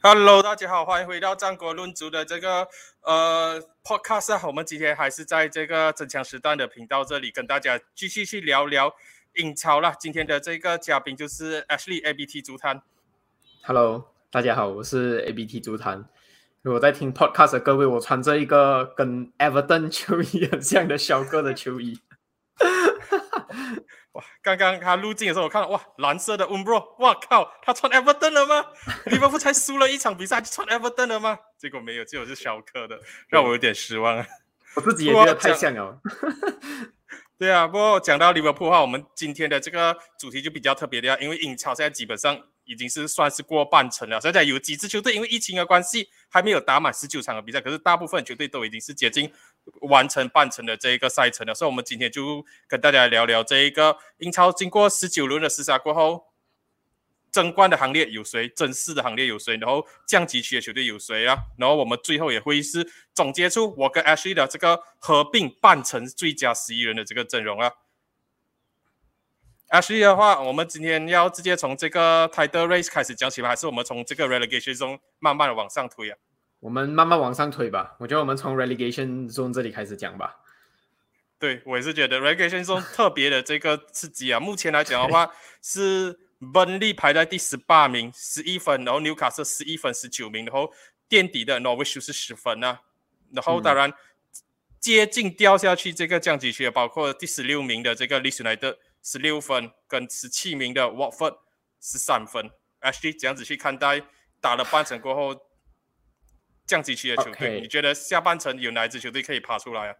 Hello，大家好，欢迎回到战国论足的这个呃 podcast。我们今天还是在这个真枪实弹的频道这里跟大家继续去聊聊英超了。今天的这个嘉宾就是 Ashley ABT 足坛。Hello，大家好，我是 ABT 足坛。如果在听 podcast 的各位，我穿着一个跟 Everton 球衣很像的小哥的球衣。哇！刚刚他入镜的时候，我看到哇，蓝色的 Umbro，哇靠，他穿 Everton 了吗？利物浦才输了一场比赛，就穿 Everton 了吗？结果没有，结果是小克的，让我有点失望啊。我自己也觉得太像了。对啊，不过讲到利物浦的话，我们今天的这个主题就比较特别的，因为英超现在基本上已经是算是过半程了。现在有几支球队因为疫情的关系还没有打满十九场的比赛，可是大部分球队都已经是接近。完成半程的这一个赛程了，所以我们今天就跟大家聊聊这一个英超经过十九轮的厮杀过后，争冠的行列有谁，争四的行列有谁，然后降级区的球队有谁啊？然后我们最后也会是总结出我跟 Ashley 的这个合并半程最佳十一人的这个阵容啊。Ashley 的话，我们今天要直接从这个 Title Race 开始讲起吗？还是我们从这个 Relegation 中慢慢的往上推啊？我们慢慢往上推吧。我觉得我们从 relegation zone 这里开始讲吧。对，我也是觉得 relegation zone 特别的这个刺激啊。目前来讲的话，是本利排在第十八名，十一分，然后纽卡斯十一分，十九名，然后垫底的 Norwich 是十分啊。然后当然接近掉下去这个降级区，包括第十六名的这个 United 十六分，跟十七名的 Watford 十三分。Actually 这样子去看待，打了半程过后。降级区的球队，你觉得下半程有哪一支球队可以爬出来啊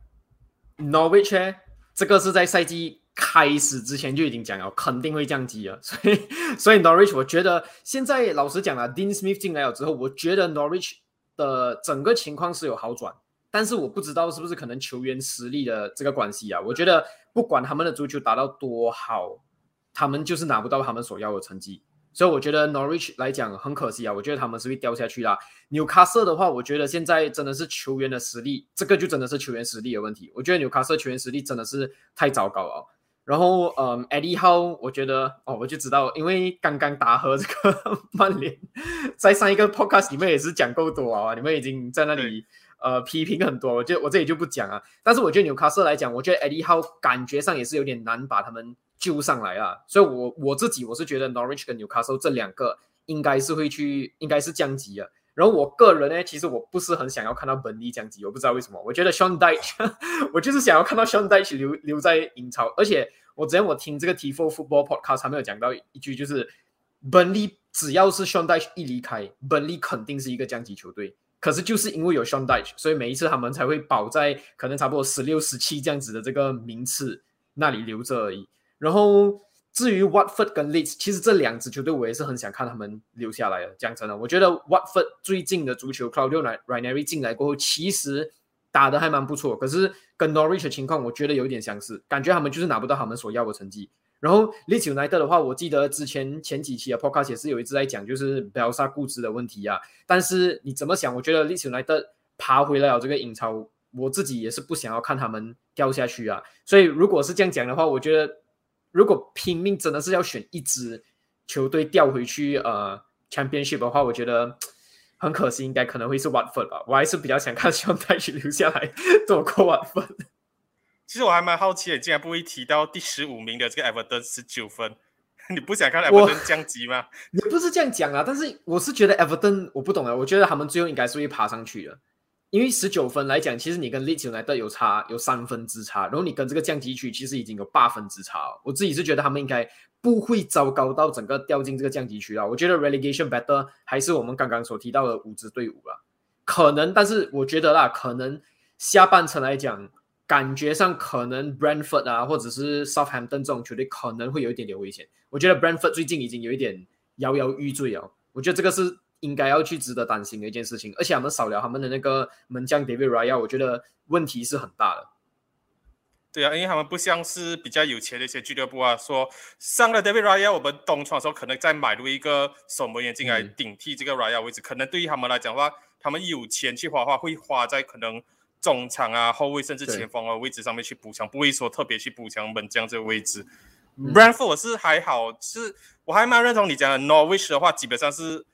？Norwich，这个是在赛季开始之前就已经讲了，肯定会降级了。所以，所以 Norwich，我觉得现在老实讲了，Dean Smith 进来了之后，我觉得 Norwich 的整个情况是有好转，但是我不知道是不是可能球员实力的这个关系啊。我觉得不管他们的足球打到多好，他们就是拿不到他们所要的成绩。所以我觉得 Norwich 来讲很可惜啊，我觉得他们是会掉下去啦。纽卡斯的话，我觉得现在真的是球员的实力，这个就真的是球员实力的问题。我觉得纽卡斯球员实力真的是太糟糕了。然后，嗯，Eddie Howe，我觉得哦，我就知道，因为刚刚打和这个 曼联，在上一个 podcast 里面也是讲够多啊，你们已经在那里呃批评很多，我就我这里就不讲啊。但是我觉得纽卡斯来讲，我觉得 Eddie Howe 感觉上也是有点难把他们。救上来啊！所以，我我自己我是觉得 Norwich 跟 Newcastle 这两个应该是会去，应该是降级啊。然后，我个人呢，其实我不是很想要看到本地降级，我不知道为什么。我觉得 Sean Dyche，我就是想要看到 Sean Dyche 留留在英超。而且，我之前我听这个 T4 Football Podcast 还没有讲到一句，就是本地只要是 Sean Dyche 一离开，本地肯定是一个降级球队。可是就是因为有 Sean Dyche，所以每一次他们才会保在可能差不多十六、十七这样子的这个名次那里留着而已。然后至于 Watford 跟 Leeds，其实这两支球队我也是很想看他们留下来的。讲真的，我觉得 Watford 最近的足球，Claudio Ranieri 进来过后，其实打的还蛮不错。可是跟 Norwich 的情况，我觉得有点相似，感觉他们就是拿不到他们所要的成绩。然后 Leeds United 的话，我记得之前前几期的 Podcast 也是有一直在讲，就是 b e l s a 固执的问题啊。但是你怎么想？我觉得 Leeds United 爬回来了这个英超，我自己也是不想要看他们掉下去啊。所以如果是这样讲的话，我觉得。如果拼命真的是要选一支球队调回去呃 Championship 的话，我觉得很可惜，应该可能会是 Watford 吧。我还是比较想看 希望带去留下来 做过 Watford。其实我还蛮好奇，你竟然不会提到第十五名的这个 Everton 十九分，你不想看 Everton 降级吗？也不是这样讲啊，但是我是觉得 Everton 我不懂啊，我觉得他们最后应该是会爬上去的。因为十九分来讲，其实你跟利兹来的有差有三分之差，然后你跟这个降级区其实已经有八分之差。我自己是觉得他们应该不会糟糕到整个掉进这个降级区啊。我觉得 relegation better 还是我们刚刚所提到的五支队伍吧。可能，但是我觉得啦，可能下半程来讲，感觉上可能 Brentford 啊，或者是 Southampton 这种球队可能会有一点点危险。我觉得 Brentford 最近已经有一点摇摇欲坠哦。我觉得这个是。应该要去值得担心的一件事情，而且他们少了他们的那个门将 David Raya，我觉得问题是很大的。对啊，因为他们不像是比较有钱的一些俱乐部啊，说上了 David Raya，我们东窗的时候可能再买入一个守门员进来顶替这个 Raya 位置，可能对于他们来讲的话，他们有钱去花话，会花在可能中场啊、后卫甚至前锋的位置上面去补强，不会说特别去补强门将这个位置。Brentford 是还好，是我还蛮认同你讲的 Norwich 的话，基本上是。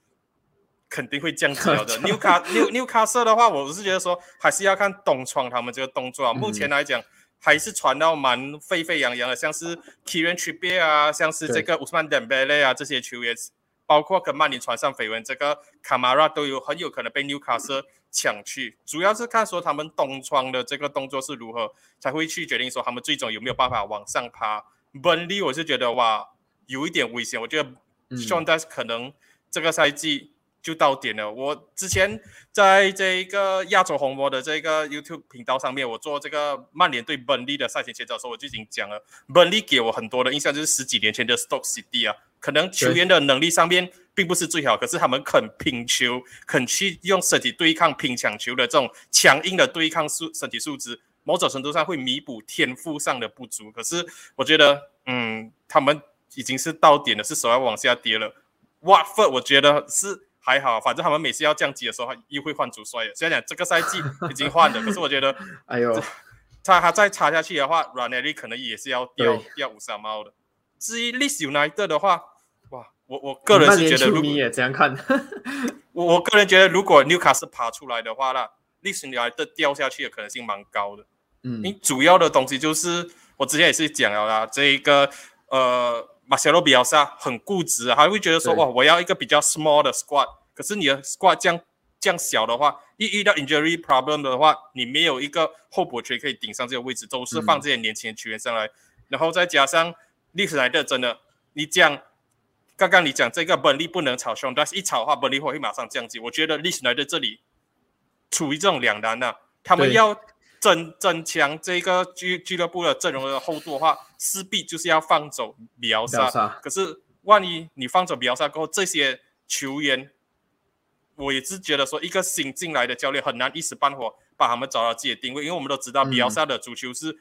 肯定会降级了的。Newcastle 的话，我是觉得说还是要看东窗他们这个动作啊。目前来讲，还是传到蛮沸沸扬扬的，像是 Kieran Trippier 啊，像是这个 Usman Dembele 啊这些球员，包括跟曼联传上绯闻，这个 Camara 都有很有可能被纽卡斯抢去。主要是看说他们东窗的这个动作是如何，才会去决定说他们最终有没有办法往上爬。本利我是觉得哇，有一点危险。我觉得 Sean Dyche 可能这个赛季就到点了。我之前在这个亚洲红魔的这个 YouTube 频道上面，我做这个曼联对本利的赛前前兆的时候，我就已经讲了，本利给我很多的印象就是十几年前的 Stoke City 啊，可能球员的能力上面并不是最好，可是他们肯拼球，肯去用身体对抗拼抢球的这种强硬的对抗素身体素质。某种程度上会弥补天赋上的不足，可是我觉得，嗯，他们已经是到点了，是手要往下跌了。Watford 我觉得是还好，反正他们每次要降级的时候又会换主帅。虽然讲这个赛季已经换了，可是我觉得，哎呦，他他再插下去的话 r a n e l y 可能也是要掉掉五三猫的。至于 Leeds United 的话，哇，我我个人是觉得，如果也这样看，我我个人觉得，如果纽卡斯爬出来的话，那 Leeds United 掉下去的可能性蛮高的。嗯，你主要的东西就是我之前也是讲了啦，这一个呃马塞洛比奥萨很固执，还会觉得说哇，我要一个比较 small 的 squad，可是你的 squad 这样这样小的话，一遇到 injury problem 的话，你没有一个后补权可以顶上这个位置，都是放这些年轻的球员上来，然后再加上历史来的真的，你讲刚刚你讲这个本利不能炒凶，但是一炒的话，本利会马上降级。我觉得历史来的这里处于这种两难啊，他们要。增增强这个俱俱乐部的阵容的厚度的话，势必就是要放走比奥萨。可是，万一你放走比奥萨过后，这些球员，我也是觉得说，一个新进来的教练很难一时半会把他们找到自己的定位，因为我们都知道比奥萨的足球是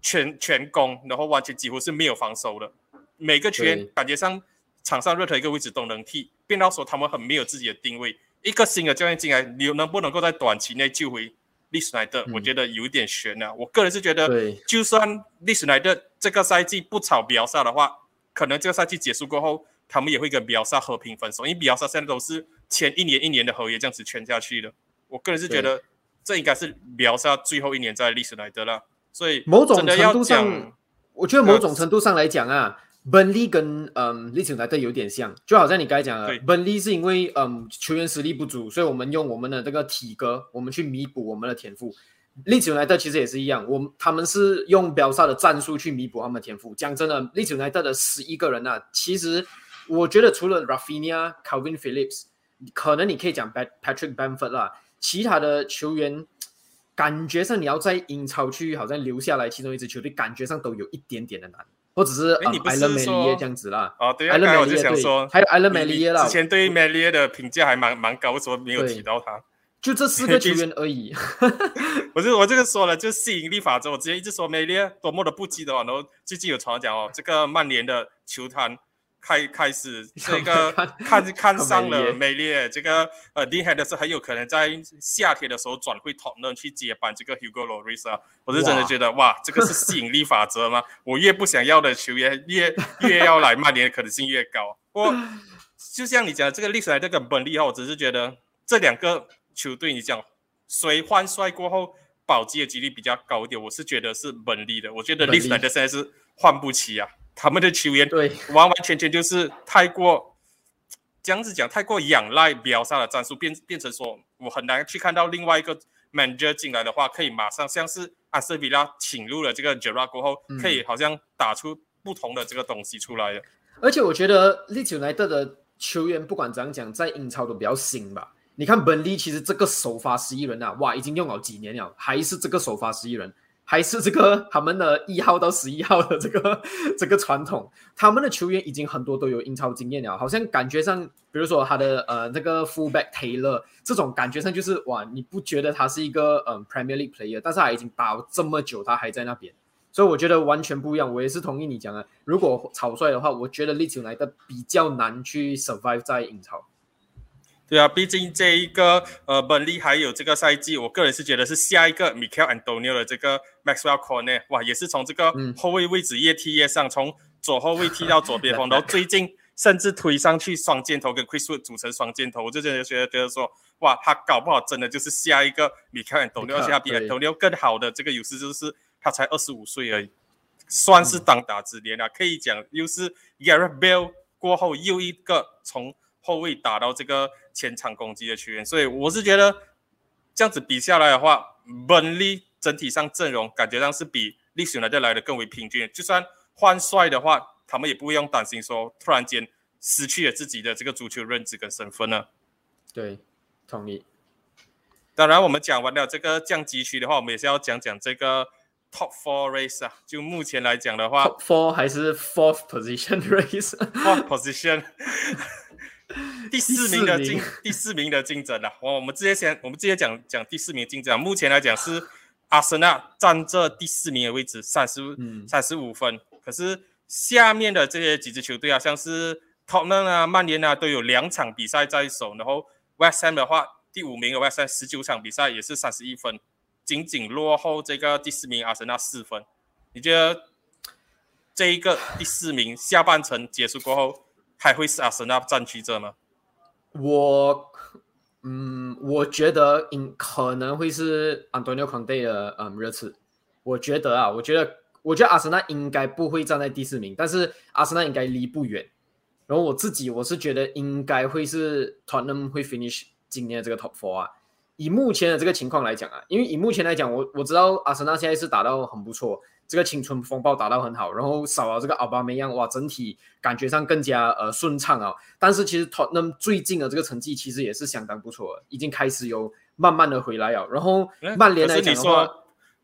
全全攻，然后完全几乎是没有防守的。每个球员感觉上场上任何一个位置都能踢，变到说他们很没有自己的定位。一个新的教练进来，你能不能够在短期内救回？历史来的，我觉得有一点悬啊。我个人是觉得，就算历史来的这个赛季不炒比奥萨的话，可能这个赛季结束过后，他们也会跟比奥萨和平分手，因为比奥萨现在都是签一年一年的合约这样子签下去的。我个人是觉得，这应该是比奥萨最后一年在历史来的了。所以，某种程度上，我觉得某种程度上来讲啊。本利跟嗯利兹来的有点像，就好像你刚才讲的，本利是因为嗯球员实力不足，所以我们用我们的这个体格，我们去弥补我们的天赋。利兹来的其实也是一样，我他们是用标萨的战术去弥补他们的天赋。讲真的，利兹来的的十一个人啊，其实我觉得除了 Rafinha、Calvin Phillips，可能你可以讲 Patrick Bamford 啦，其他的球员感觉上你要在英超去好像留下来其中一支球队，感觉上都有一点点的难。或者是哎，你不是说这样子啦。哦，对啊，刚才我就想说，还有艾伦梅利耶啦。之前对梅利耶的评价还蛮蛮高，为什么没有提到他？就这四个球员而已。我就我这个说了，就吸引力法则。我之前一直说梅利耶多么的不羁的话，然后最近有传讲哦，这个曼联的球坛。开开始 这个看看 上了美列，这个呃，厉害的是很有可能在夏天的时候转会讨论去接班这个 Hugo Lloris 啊，我是真的觉得哇，这个是吸引力法则吗？我越不想要的球员越越要来曼联的可能性越高。我 就像你讲这个历史来这个本利哈，我只是觉得这两个球队你讲谁换帅过后保级的几率比较高一点，我是觉得是本利的，我觉得历史来的现在是换不起啊。他们的球员对完完全全就是太过这样子讲，太过仰赖秒杀的战术，变变成说我很难去看到另外一个 manager 进来的话，可以马上像是阿瑟比拉请入了这个 g e r a 过后，可以好像打出不同的这个东西出来的。而且我觉得利兹莱特的球员不管怎样讲，在英超都比较新吧。你看本利其实这个首发十一人啊，哇，已经用了几年了，还是这个首发十一人。还是这个他们的一号到十一号的这个 这个传统，他们的球员已经很多都有英超经验了，好像感觉上，比如说他的呃那个 fullback Taylor 这种感觉上就是哇，你不觉得他是一个嗯 Premier League player，但是他已经打这么久，他还在那边，所以我觉得完全不一样。我也是同意你讲的，如果草率的话，我觉得利兹来的比较难去 survive 在英超。对啊，毕竟这一个呃，本利还有这个赛季，我个人是觉得是下一个 Michael Antonio 的这个 Maxwell Cornet，哇，也是从这个后卫位置越踢越上，从左后卫踢到左边锋，然后最近甚至推上去双箭头跟 Chris Wood 组成双箭头，我就真的觉得觉得说，哇，他搞不好真的就是下一个 Michael Antonio，，而且他比 Doniu 更好的这个优势就是他才二十五岁而已，算是当打之年了，可以讲又是 Gareth Bale 过后又一个从后卫打到这个前场攻击的球员，所以我是觉得这样子比下来的话，本利整体上阵容感觉上是比历史来的来的更为平均，就算换帅的话。他们也不会用担心说突然间失去了自己的这个足球认知跟身份呢。对，同意。当然，我们讲完了这个降级区的话，我们也是要讲讲这个 Top Four Race 啊。就目前来讲的话，Top Four 还是 Fourth Position Race？Fourth Position，第四名的竞第四名的竞争啊。我我们直接先，我们直接讲讲第四名竞争。目前来讲是阿森纳占这第四名的位置，三十三十五分。可是下面的这些几支球队啊，像是 Tottenham 啊、曼联啊，都有两场比赛在手。然后 West Ham 的话，第五名的 West Ham 十九场比赛也是三十一分，仅仅落后这个第四名阿森纳四分。你觉得这一个第四名下半程结束过后，还会是阿森纳占据着吗？我，嗯，我觉得应可能会是 Antonio Conte 的嗯热刺。我觉得啊，我觉得。我觉得阿森纳应该不会站在第四名，但是阿森纳应该离不远。然后我自己我是觉得应该会是 Tottenham 会 finish 今年的这个 top four 啊。以目前的这个情况来讲啊，因为以目前来讲，我我知道阿森纳现在是打到很不错，这个青春风暴打到很好，然后少了这个奥巴梅扬，哇，整体感觉上更加呃顺畅啊。但是其实 Tottenham 最近的这个成绩其实也是相当不错，已经开始有慢慢的回来了。然后曼联来讲的话。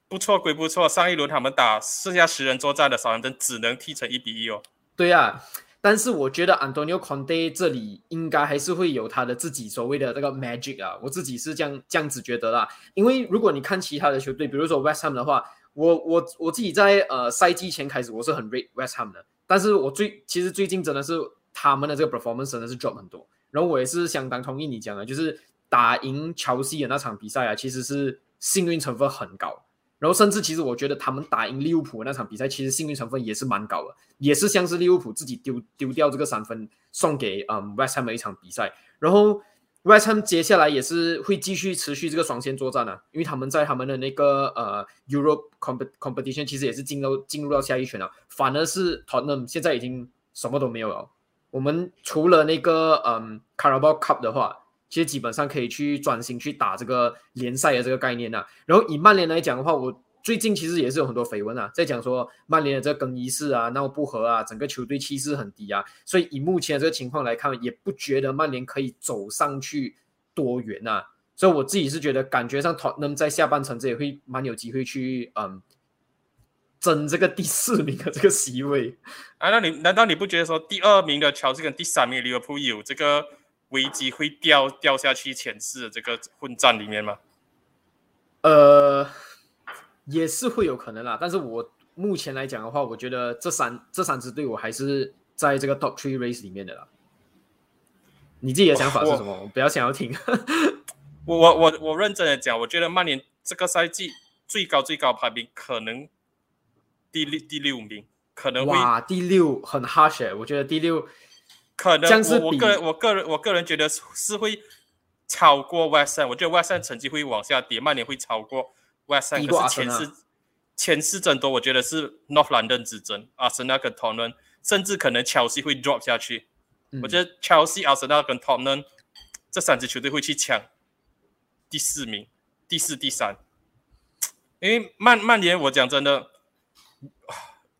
不错归不错，上一轮他们打剩下十人作战的少人队只能踢成一比一哦。对呀，但是我觉得 Antonio Conte 这里应该还是会有他的自己所谓的这个 magic 啊，我自己是这样这样子觉得啦。因为如果你看其他的球队，比如说 West Ham 的话，我我我自己在呃赛季前开始我是很 rate West Ham 的，但是我最其实最近真的是他们的这个 performance 真的是 drop 很多。然后我也是相当同意你讲的，就是打赢乔西的那场比赛啊，其实是幸运成分很高。然后甚至其实我觉得他们打赢利物浦那场比赛，其实幸运成分也是蛮高的，也是像是利物浦自己丢丢掉这个三分送给嗯 West Ham 的一场比赛。然后 West Ham 接下来也是会继续持续这个双线作战啊，因为他们在他们的那个呃 Europe competition 其实也是进入进入到下一圈了。反而是 Tottenham 现在已经什么都没有了。我们除了那个嗯 Carabao Cup 的话。其实基本上可以去专心去打这个联赛的这个概念呐。然后以曼联来讲的话，我最近其实也是有很多绯闻啊，在讲说曼联的这个更衣室啊闹不和啊，整个球队气势很低啊。所以以目前的这个情况来看，也不觉得曼联可以走上去多远呐。所以我自己是觉得，感觉上 Tottenham 在下半程这也会蛮有机会去嗯争这个第四名的这个席位啊。那你难道你不觉得说第二名的乔治跟第三名的利物浦有这个？危机会掉掉下去前四的这个混战里面吗？呃，也是会有可能啦。但是我目前来讲的话，我觉得这三这三支队伍还是在这个 top three race 里面的啦。你自己的想法是什么？我不要想要听。我我我我认真的讲，我觉得曼联这个赛季最高最高排名可能第六第六名，可能会哇第六很 harsh，我觉得第六。可能我我个人我个人我个人觉得是会超过 West Ham，我觉得 West Ham 成绩会往下跌，曼联会超过 West Ham，可是前四前四争夺，我觉得是 North London 之争，阿森纳跟 Tottenham，甚至可能 Chelsea 会 drop 下去。我觉得 Chelsea、阿森纳跟 Tottenham 这三支球队会去抢第四名、第四、第三。因为曼曼联，我讲真的，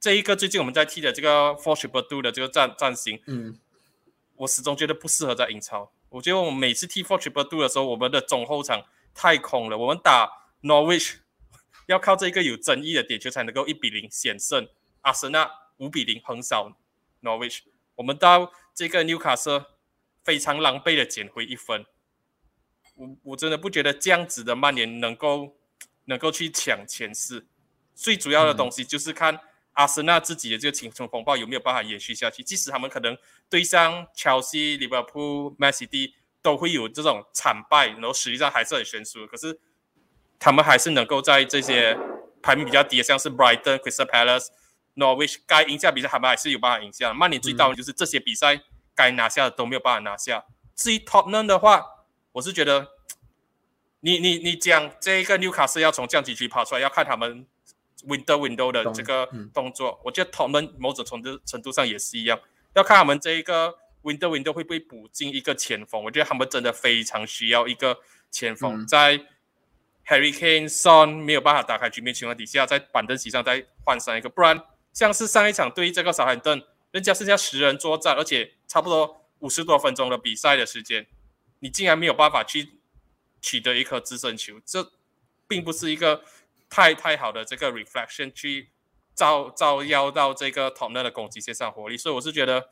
这一个最近我们在踢的这个 f o r t r e b l e 的这个战战型，嗯。我始终觉得不适合在英超。我觉得我们每次踢 b o 的时候，我们的中后场太空了。我们打 Norwich 要靠这个有争议的点球才能够一比零险胜。阿森纳五比零横扫 Norwich。我们到这个纽卡斯非常狼狈的捡回一分。我我真的不觉得这样子的曼联能够能够去抢前四。最主要的东西就是看。阿森纳自己的这个青春风暴有没有办法延续下去？即使他们可能对上切尔西、利物浦、曼市的都会有这种惨败，然后实际上还是很悬殊。可是他们还是能够在这些排名比较低的，像是 Brighton、Crystal Palace、Norwich 该赢下比赛，他们还是有办法赢下。曼联最大的就是这些比赛该拿下的都没有办法拿下。至于 Tottenham 的话，我是觉得，你你你讲这一个纽卡斯要从降级区跑出来，要看他们 window window 的这个动作。我觉得 Tottenham 某种程度程度上也是一样，要看他们这一个 window window 会不会补进一个前锋。我觉得他们真的非常需要一个前锋，在 Harry Kane、Son 没有办法打开局面情况底下，在板凳席上再换上一个，不然像是上一场对这个小海顿，人家剩下十人作战，而且差不多五十多分钟的比赛的时间。你竟然没有办法去取得一颗直升球，这并不是一个太太好的这个 reflection 去照照耀到这个 t o n 的攻击线上火力，所以我是觉得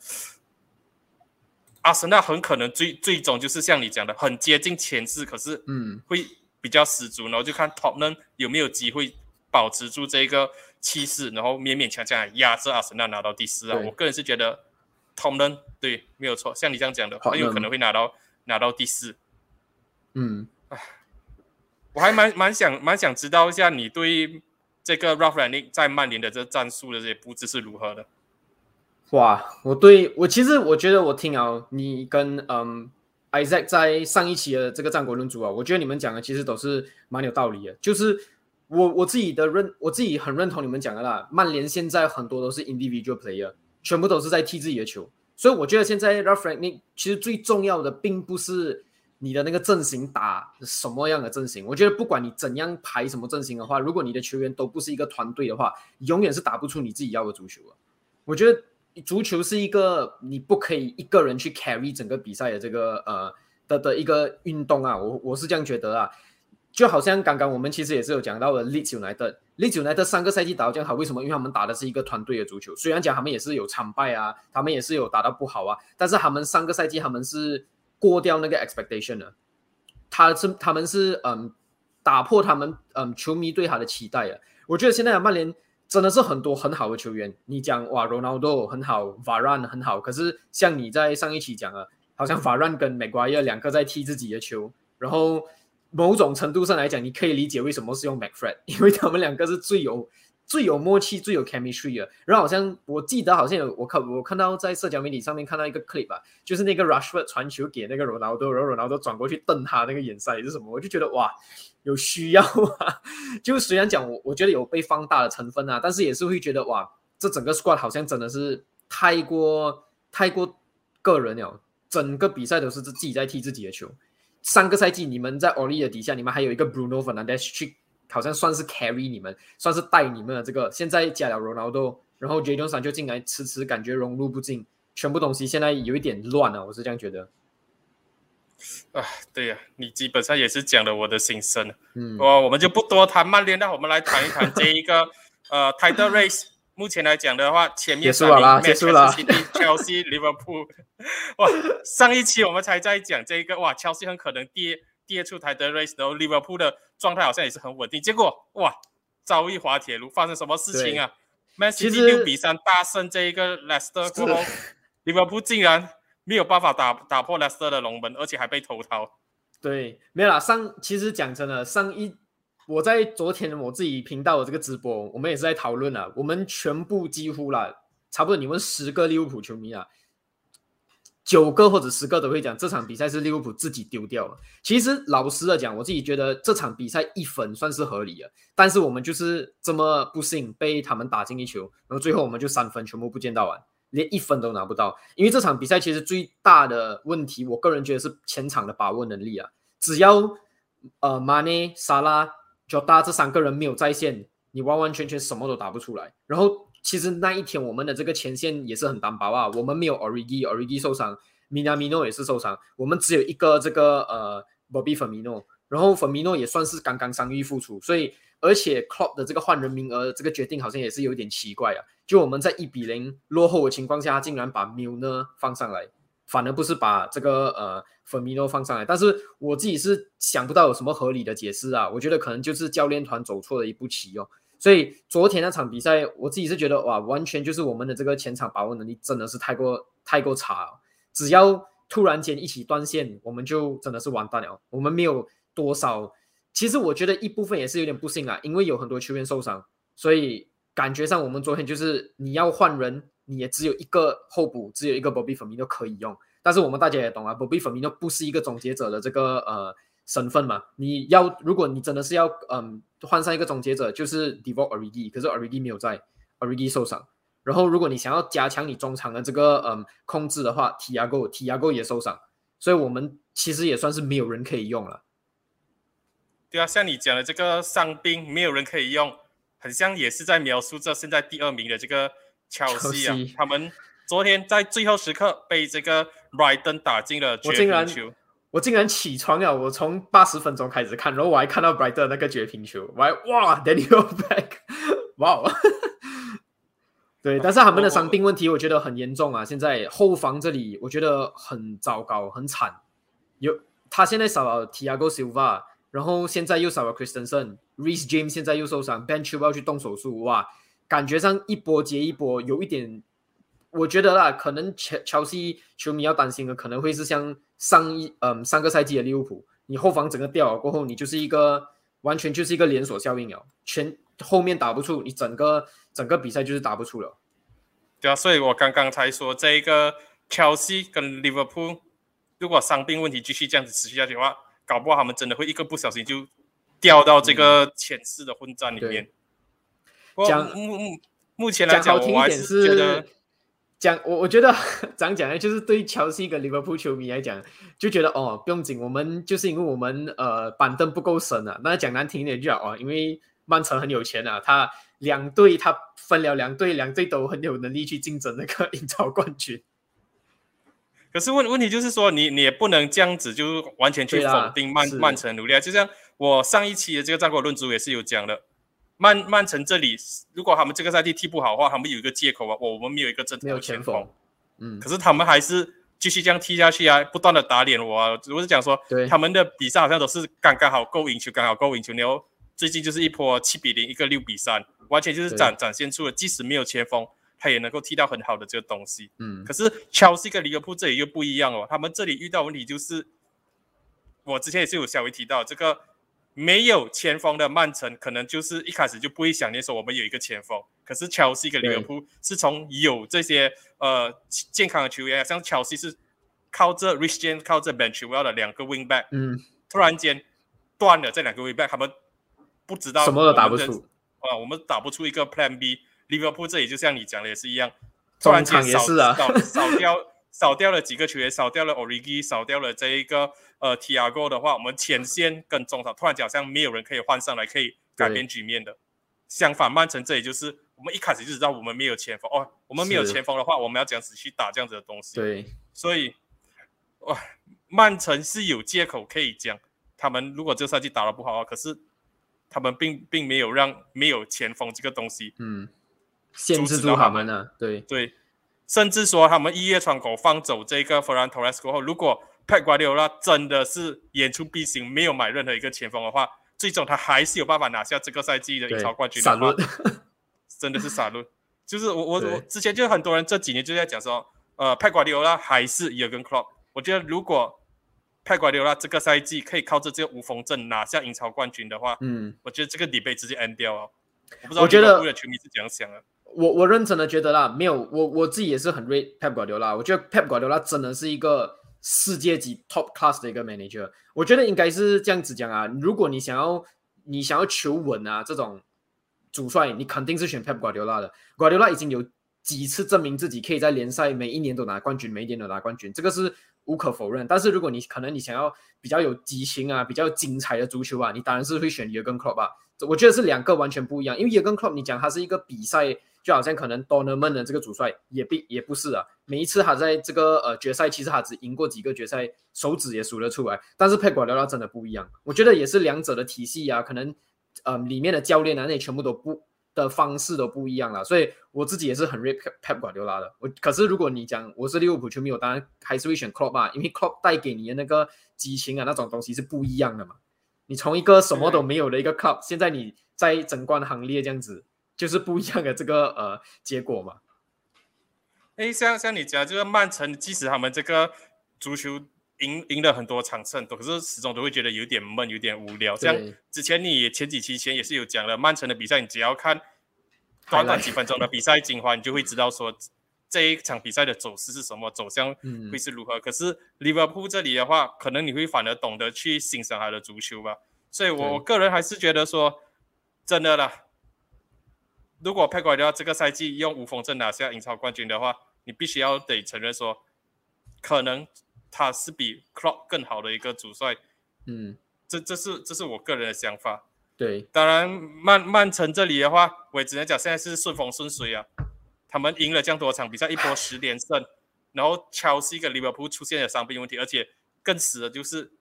阿森纳很可能最最终就是像你讲的，很接近前四，可是嗯会比较十足，然后就看 t o 有没有机会保持住这个气势，然后勉勉强强压制阿森纳拿到第四啊。我个人是觉得 t o 对没有错，像你这样讲的，很有可能会拿到。拿到第四，嗯，我还蛮蛮想蛮想知道一下你对这个 Ralph r a n i n g 在曼联的这战术的这些布置是如何的？哇，我对我其实我觉得我听啊，你跟嗯 Isaac 在上一期的这个战国论足啊，我觉得你们讲的其实都是蛮有道理的。就是我我自己的认，我自己很认同你们讲的啦。曼联现在很多都是 individual player，全部都是在踢自己的球。所以我觉得现在 Ralph，你其实最重要的并不是你的那个阵型打什么样的阵型。我觉得不管你怎样排什么阵型的话，如果你的球员都不是一个团队的话，永远是打不出你自己要的足球啊。我觉得足球是一个你不可以一个人去 carry 整个比赛的这个呃的的一个运动啊。我我是这样觉得啊。就好像刚刚我们其实也是有讲到的，Leeds United，Leeds United 上个赛季打到这样好，为什么？因为他们打的是一个团队的足球。虽然讲他们也是有惨败啊，他们也是有打到不好啊，但是他们上个赛季他们是过掉那个 expectation 的，他是他们是嗯打破他们嗯球迷对他的期待啊。我觉得现在的曼联真的是很多很好的球员，你讲哇，Ronaldo 很好，Varane 很好，可是像你在上一期讲了，好像 Varane 跟 Maguire 两个在踢自己的球，然后。某种程度上来讲，你可以理解为什么是用 McFred，因为他们两个是最有最有默契、最有 chemistry 的。然后好像我记得好像有我看我看到在社交媒体上面看到一个 clip 啊，就是那个 Rushford 传球给那个 Ronaldo，然后 Ronaldo 转过去瞪他那个眼神是什么？我就觉得哇，有需要啊！就虽然讲我我觉得有被放大的成分啊，但是也是会觉得哇，这整个 squad 好像真的是太过太过个人了，整个比赛都是自己在踢自己的球。上个赛季你们在 Oli 的底下，你们还有一个 Bruno Fernandes 去，好像算是 carry 你们，算是带你们的这个。现在加了 Ronaldo，然后 Jadon 就进来，迟迟感觉融入不进，全部东西现在有一点乱了，我是这样觉得。啊，对呀，你基本上也是讲了我的心声。嗯，我我们就不多谈曼联那，我们来谈一谈这一个呃 Title Race。目前来讲的话，前面三名结束了，Chelsea、Liverpool。哇，上一期我们才在讲这个，哇，Chelsea 很可能跌跌出 title race，然后 Liverpool 的状态好像也是很稳定。结果，哇，遭遇滑铁卢，发生什么事情啊？Man City 六比三大胜这一个 Leicester 过后，Liverpool 竟然没有办法打打破 Lester 的龙门，而且还被投逃。对，没有啦。上其实讲真的，上一。我在昨天我自己频道的这个直播，我们也是在讨论了。我们全部几乎了，差不多你问十个利物浦球迷啊，九个或者十个都会讲这场比赛是利物浦自己丢掉了。其实老实的讲，我自己觉得这场比赛一分算是合理的，但是我们就是这么不幸被他们打进一球，然后最后我们就三分全部不见到完，连一分都拿不到。因为这场比赛其实最大的问题，我个人觉得是前场的把握能力啊。只要呃马内、萨拉。就大这三个人没有在线，你完完全全什么都打不出来。然后其实那一天我们的这个前线也是很单薄啊，我们没有 Origi，Origi 受伤，Minamino 也是受伤，我们只有一个这个呃 Bobby Firmino，然后 Firmino 也算是刚刚伤愈复出，所以而且 Klopp 的这个换人名额这个决定好像也是有点奇怪啊。就我们在一比零落后的情况下，竟然把 Milner 放上来。反而不是把这个呃粉米诺放上来，但是我自己是想不到有什么合理的解释啊。我觉得可能就是教练团走错了一步棋哦。所以昨天那场比赛，我自己是觉得哇，完全就是我们的这个前场把握能力真的是太过太过差了。只要突然间一起断线，我们就真的是完蛋了。我们没有多少，其实我觉得一部分也是有点不幸啊，因为有很多球员受伤，所以感觉上我们昨天就是你要换人。你也只有一个候补，只有一个 Bobby 粉米都可以用，但是我们大家也懂啊，Bobby Firmino 不是一个总结者的这个呃身份嘛。你要如果你真的是要嗯换上一个总结者，就是 d e v o t Origi，可是 Origi 没有在，Origi 受伤。然后如果你想要加强你中场的这个嗯控制的话，Tiago，Tiago 也受伤，所以我们其实也算是没有人可以用了。对啊，像你讲的这个伤兵，没有人可以用，很像也是在描述着现在第二名的这个乔西啊，他们昨天在最后时刻被这个 Brighton 打进了绝平球。我竟然起床了，我从八十分钟开始看，然后我还看到 Brighton 那个绝平球，我还哇，Daniel Back，哇，对，但是他们的伤病问题我觉得很严重啊，现在后防这里我觉得很糟糕，很惨，有他现在少了 Tiago Silva。然后现在又少了 Christensen，Reece James 现在又受伤，Ben Chilwell 要去动手术，哇，感觉上一波接一波，有一点，我觉得啦，可能乔乔西球迷要担心的，可能会是像上一嗯上个赛季的利物浦，你后防整个掉了过后，你就是一个完全就是一个连锁效应了，全后面打不出，你整个整个比赛就是打不出了。对啊，所以我刚刚才说这一个乔西跟利物浦，如果伤病问题继续这样子持续下去的话。搞不好他们真的会一个不小心就掉到这个前四的混战里面。讲目目目前来讲，我还是觉得讲我我觉得怎 样讲呢，就是对乔西跟利物浦球迷来讲，就觉得哦不用紧，我们就是因为我们呃板凳不够深啊。那讲难听一点就哦，因为曼城很有钱啊，他两队他分了两队，两队都很有能力去竞争那个 英超冠军。可是问问题就是说，你你也不能这样子就完全去否定曼曼城努力啊！就像我上一期的这个战国论足也是有讲的，曼曼城这里如果他们这个赛季踢不好的话，他们有一个借口啊，我我们没有一个正没有前锋，嗯，可是他们还是继续这样踢下去啊，不断的打脸我啊！我是讲说，他们的比赛好像都是刚刚好够赢球，刚好够赢球。然后最近就是一波七比零，一个六比三，完全就是展展现出了即使没有前锋。他也能够踢到很好的这个东西，嗯，可是乔西跟利物浦这里又不一样哦，他们这里遇到问题就是，我之前也是有稍微提到，这个没有前锋的曼城，可能就是一开始就不会想念说我们有一个前锋，可是乔西跟利物浦是从有这些呃健康的球员，像乔西是靠着 Rich James 靠着 Benchwell 的两个 Wing Back，嗯，突然间断了这两个 Wing Back，他们不知道什么都打不出，啊，我们打不出一个 Plan B。利物浦这里就像你讲的也是一样，突然间少少少掉少掉了几个球员，少掉了 Origi，少掉了这一个呃 Tiago 的话，我们前线跟中场突然间好像没有人可以换上来，可以改变局面的。相反，曼城这里就是我们一开始就知道我们没有前锋哦，我们没有前锋的话，我们要这样子去打这样子的东西。对，所以哇，曼城是有借口可以讲，他们如果这赛季打得不好啊，可是他们并并没有让没有前锋这个东西，嗯。限制住他们了，对对，甚至说他们一月窗口放走这个 Ferran Torres 过后，如果 Pep Guardiola 真的是言出必行，没有买任何一个前锋的话，最终他还是有办法拿下这个赛季的英超冠军的话，真的是傻论。就是我我我之前就很多人这几年就在讲说，呃，Pep Guardiola 还是 Jurgen Klopp。我觉得如果 Pep Guardiola 这个赛季可以靠着这个无锋阵拿下英超冠军的话，嗯，我觉得这个 debate 直接 end 掉哦。我不知道我觉得的球迷是怎样想的。我我认真的觉得啦，没有我我自己也是很 rate Pep Guardiola，我觉得 Pep Guardiola 真的是一个世界级 top class 的一个 manager。我觉得应该是这样子讲啊，如果你想要你想要求稳啊，这种主帅你肯定是选 Pep Guardiola 的。Guardiola 已经有几次证明自己可以在联赛每一年都拿冠军，每一年都拿冠军，这个是无可否认。但是如果你可能你想要比较有激情啊，比较精彩的足球啊，你当然是会选 Jurgen Klopp 啊。我觉得是两个完全不一样，因为 Jurgen Klopp 你讲他是一个比赛。就好像可能 Dortmund 的这个主帅也并也不是啊，每一次他在这个呃决赛，其实他只赢过几个决赛，手指也数得出来。但是佩瓜迪奥拉真的不一样，我觉得也是两者的体系啊，可能呃里面的教练啊那全部都不的方式都不一样了。所以我自己也是很 rate 佩瓜迪奥拉的。我可是如果你讲我是利物浦球迷，我当然还是会选 Klopp 啊，因为 Club 带给你的那个激情啊那种东西是不一样的嘛。你从一个什么都没有的一个 Club，现在你在整冠行列这样子。就是不一样的这个呃结果嘛。哎，像像你讲，就是曼城，即使他们这个足球赢赢了很多场胜，可是始终都会觉得有点闷，有点无聊。像之前你前几期前也是有讲了，曼城的比赛，你只要看短短几分钟的比赛精华，你就会知道说这一场比赛的走势是什么，走向嗯会是如何。可是利物浦这里的话，可能你会反而懂得去欣赏他的足球吧。所以我个人还是觉得说，真的啦，如果佩瓜迪奥这个赛季用无锋阵拿下英超冠军的话，你必须要得承认说，可能他是比 Klopp 更好的一个主帅。嗯，这这是这是我个人的想法。对，当然，曼曼城这里的话，我也只能讲现在是顺风顺水啊。他们赢了这样多场比赛，一波十连胜，然后切尔西跟利物浦出现了伤病问题，而且更死的就是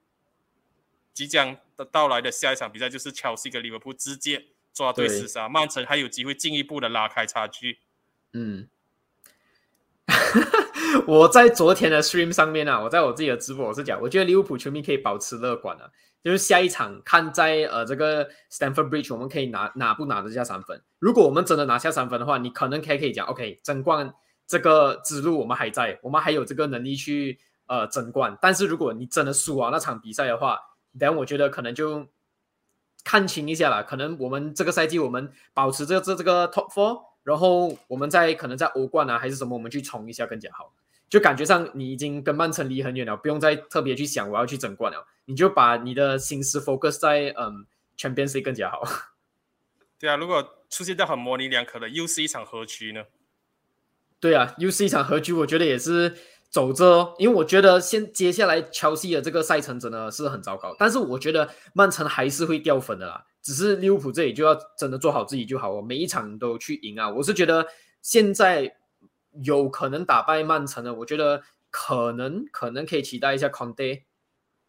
即将的到来的下一场比赛，就是切尔西跟利物浦直接抓对对厮杀，曼城还有机会进一步的拉开差距。嗯，我在昨天的 stream 上面啊，我在我自己的直播我是讲，我觉得利物浦球迷可以保持乐观啊，就是下一场看在呃这个 Stamford Bridge 我们可以拿拿不拿得下三分。如果我们真的拿下三分的话，你可能可以可以讲 OK 争冠这个之路我们还在，我们还有这个能力去呃争冠。但是如果你真的输啊那场比赛的话，等我觉得可能就看清一下了，可能我们这个赛季我们保持这这这个 top four，然后我们在可能在欧冠啊还是什么，我们去冲一下更加好。就感觉上你已经跟曼城离很远了，不用再特别去想我要去争冠了，你就把你的心思 focus 在嗯 Champions League 更加好。对啊，如果出现在很模棱两可的，又是一场合局呢？对啊，又是一场合局，我觉得也是走着哦，因为我觉得现接下来乔西的这个赛程真的是很糟糕，但是我觉得曼城还是会掉粉的啦，只是利物浦这里就要真的做好自己就好哦，每一场都去赢啊！我是觉得现在有可能打败曼城的，我觉得可能可能可以期待一下 Conte，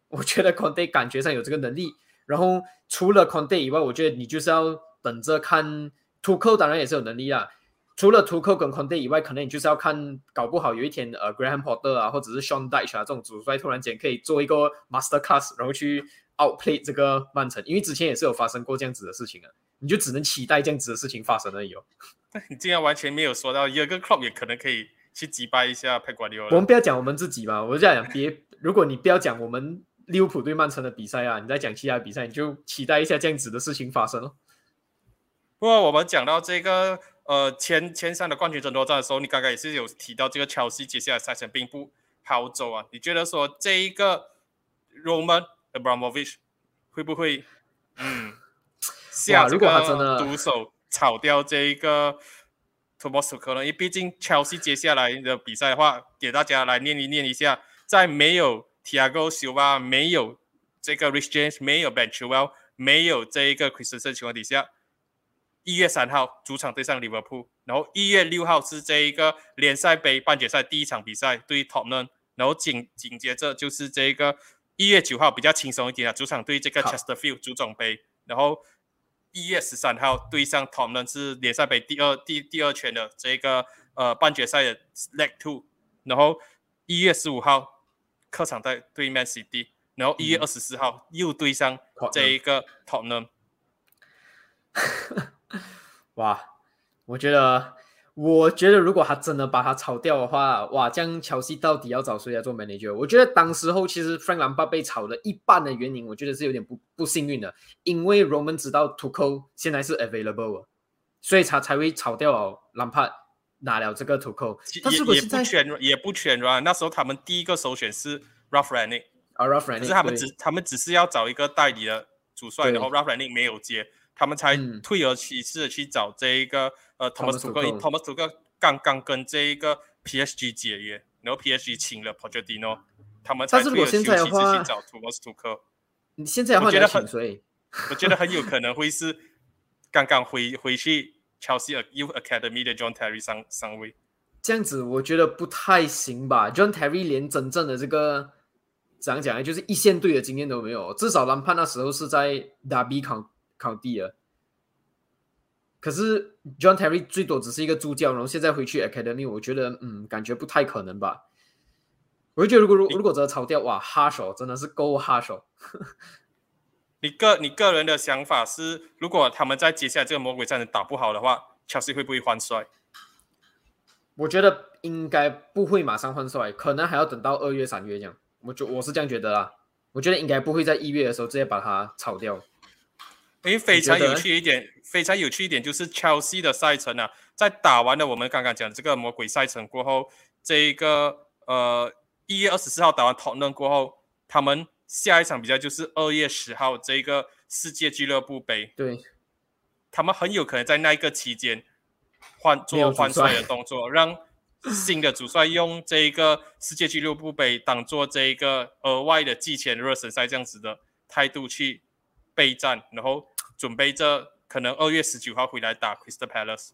我觉得 Conte 感觉上有这个能力，然后除了 Conte 以外，我觉得你就是要等着看 t u c h e l 当然也是有能力啦。除了 e l 跟 Conte 以外，可能你就是要看，搞不好有一天呃 Graham Potter 啊，或者是 Sean Dyche 啊这种主帅突然间可以做一个 Master Class，然后去 outplay 这个曼城，因为之前也是有发生过这样子的事情啊，你就只能期待这样子的事情发生而已哦。你竟然完全没有说到 Jurgen Klopp 也可能可以去击败一下佩瓜迪奥我们不要讲我们自己嘛，我就这样讲，别如果你不要讲我们利物浦对曼城的比赛啊，你再讲其他比赛，你就期待一下这样子的事情发生哦。不过我们讲到这个呃前前三的冠军争夺战的时候，你刚刚也是有提到这个切尔西接下来赛程并不好走啊。你觉得说这一个 Roman Abramovich 会不会嗯 下这如果他真的个毒手炒掉这一个 Thomas Tuchel 呢？因为毕竟切尔西接下来的比赛的话，给大家来念一念一下，在没有 Thiago Silva、没有这个 Rich James、没有 Ben Chilwell、没有这一个 Christensen 情况底下。一月三号主场对上利物浦，然后一月六号是这一个联赛杯半决赛第一场比赛对 Tottenham，然后紧紧接着就是这个一月九号比较轻松一点啊，主场对这个 Chesterfield 足总杯，然后一月十三号对上 Tottenham 是联赛杯第二第第二圈的这个呃半决赛的 Leg Two，然后一月十五号客场在对 Man City，然后一月二十四号又对上这一个 Tottenham。哇，我觉得，我觉得如果他真的把他炒掉的话，哇，这样乔西到底要找谁来做 manager？我觉得当时候其实 Frank 兰帕被炒了一半的原因，我觉得是有点不不幸运的，因为 Roman 知道 t u c h e l 现在是 available，所以他才会炒掉兰帕拿了这个 t u c h e l 但是如果也也不全也不全然，那时候他们第一个首选是 Ralph Rangnick，啊 r a f r a 可是他们只他们只是要找一个代理的主帅，然后 Ralph Rangnick 没有接，他们才嗯退而其次的去找这一个呃 Thomas Thomas Tuchel，因为 Tuchel Thomas Tuchel 刚刚跟这一个 PSG 解约，然后 PSG 请了 Pochettino，他们才退而其次去找 Thomas Tuchel，你现在的话你要我觉得很？我觉得很有可能会是刚刚回回去 Chelsea Youth Academy 的 John Terry 上上位。这样子我觉得不太行吧。John Terry 连真正的这个怎样讲呢，就是一线队的经验都没有。至少兰帕那时候是在 Derby 考考地了，可是 John Terry 最多只是一个助教，然后现在回去 Academy，我觉得嗯，感觉不太可能吧。我就觉得如果如如果真的炒掉，哇，哈手真的是够哈手。你个你个人的想法是，如果他们在接下来这个魔鬼战争打不好的话，切尔西会不会换帅？我觉得应该不会马上换帅，可能还要等到二月、三月这样。我就我是这样觉得啦。我觉得应该不会在一月的时候直接把它炒掉。因为非常有趣一点，非常有趣一点就是切尔西的赛程啊，在打完了我们刚刚讲这个魔鬼赛程过后，这一个呃一月二十四号打完讨论过后，他们下一场比赛就是二月十号这个世界俱乐部杯。对，他们很有可能在那一个期间换做换帅的动作，让新的主帅用这一个世界俱乐部杯当做这一个额外的季前热身赛这样子的态度去备战，然后准备着可能二月十九号回来打 Crystal Palace。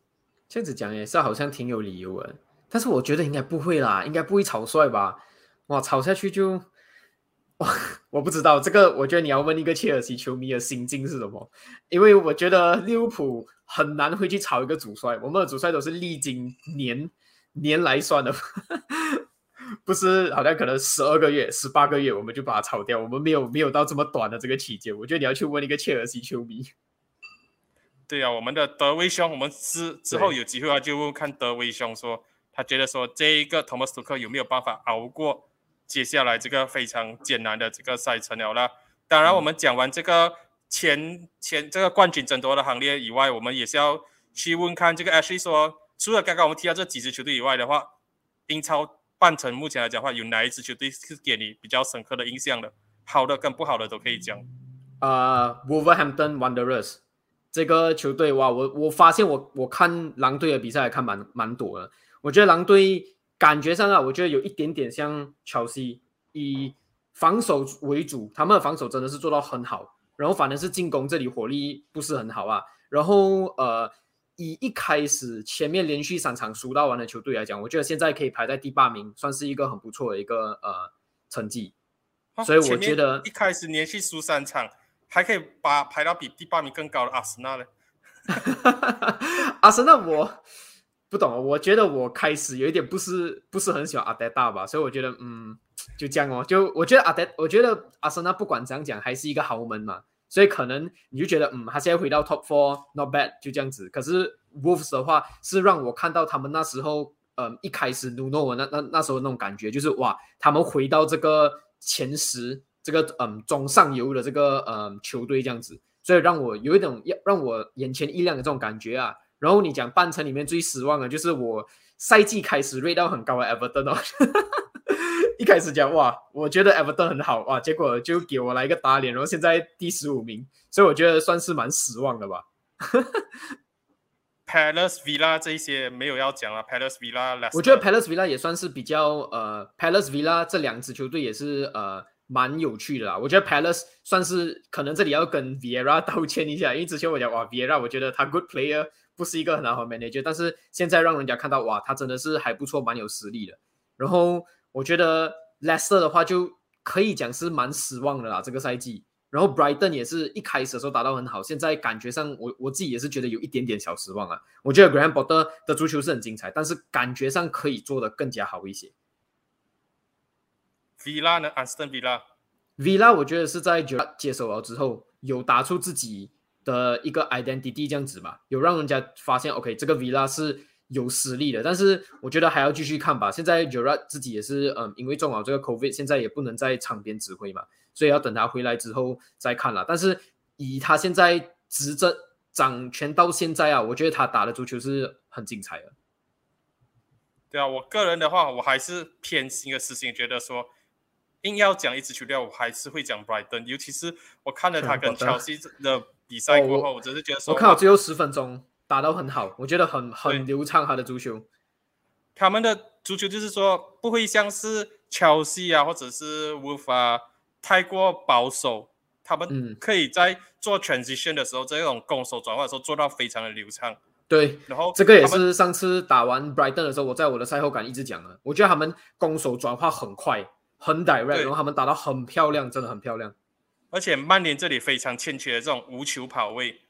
这样子讲也是好像挺有理由的，但是我觉得应该不会啦，应该不会草率吧？哇，吵下去就，我不知道这个，我觉得你要问一个切尔西球迷的心境是什么，因为我觉得利物浦很难会去炒一个主帅，我们的主帅都是历经年年来算的，不是好像可能十二个月、十八个月我们就把它炒掉，我们没有没有到这么短的这个期间，我觉得你要去问一个切尔西球迷。对啊，我们的德威兄，我们之之后有机会啊，就问看德威兄说，他觉得说这一个 Thomas 图克有没有办法熬过接下来这个非常艰难的这个赛程了啦。当然，我们讲完这个前前这个冠军争夺的行列以外，我们也是要去问看这个 Ashley 说，除了刚刚我们提到这几支球队以外的话，英超半程目前来讲的话，有哪一支球队是给你比较深刻的印象的？好的跟不好的都可以讲。啊，Wolverhampton Wanderers。这个球队哇，我我发现我我看狼队的比赛看蛮蛮多的。我觉得狼队感觉上啊，我觉得有一点点像乔西，以防守为主，他们的防守真的是做到很好。然后反正是进攻这里火力不是很好啊。然后呃，以一开始前面连续三场输到完的球队来讲，我觉得现在可以排在第八名，算是一个很不错的一个呃成绩。所以我觉得一开始连续输三场。还可以把排到比第八名更高的阿森纳呢？阿森纳我不懂，我觉得我开始有一点不是不是很喜欢阿德大吧，所以我觉得嗯，就这样哦。就我觉得阿德，我觉得阿森纳不管怎样讲，还是一个豪门嘛，所以可能你就觉得嗯，他现在回到 top four，not bad，就这样子。可是 Wolves 的话，是让我看到他们那时候嗯一开始努诺文那那那时候那种感觉，就是哇，他们回到这个前十。这个嗯中上游的这个嗯球队这样子，所以让我有一种要让我眼前一亮的这种感觉啊。然后你讲半程里面最失望的，就是我赛季开始 rate 到很高的 Everton 哦，一开始讲哇，我觉得 Everton 很好哇，结果就给我来一个打脸，然后现在第十五名，所以我觉得算是蛮失望的吧。Palace Villa 这一些没有要讲了，Palace Villa，我觉得 Palace Villa 也算是比较呃，Palace Villa 这两支球队也是呃。蛮有趣的啦，我觉得 Palace 算是可能这里要跟 Vieira 道歉一下，因为之前我讲哇 Vieira，我觉得他 good player 不是一个很好的 manager，但是现在让人家看到哇，他真的是还不错，蛮有实力的。然后我觉得 Leicester 的话就可以讲是蛮失望的啦，这个赛季。然后 Brighton 也是一开始的时候打到很好，现在感觉上我我自己也是觉得有一点点小失望啊。我觉得 Graham Potter 的足球是很精彩，但是感觉上可以做的更加好一些。Villa 呢？Aston Villa，Villa 我觉得是在接手了之后，有打出自己的一个 identity 这样子吧，有让人家发现 OK，这个 Villa 是有实力的。但是我觉得还要继续看吧。现在 Gerard 自己也是，嗯，因为中了这个 COVID，现在也不能在场边指挥嘛，所以要等他回来之后再看了。但是以他现在执政掌权到现在啊，我觉得他打的足球是很精彩的。对啊，我个人的话，我还是偏心的事情，觉得说。硬要讲一支球队，我还是会讲 Brighton，尤其是我看了他 跟乔西的比赛过后，我只是觉得说，我看到最后十分钟打到很好，我觉得很很流畅他的足球。他们的足球就是说不会像是乔西啊，或者是 Wolf 啊，太过保守，他们可以在做 transition 的时候，这种攻守转换的时候做到非常的流畅。对，然后这个也是上次打完 Brighton 的时候，我在我的赛后感一直讲的，我觉得他们攻守转化很快。很 direct，然后他们打到很漂亮，真的很漂亮。而且曼联这里非常欠缺的这种无球跑位，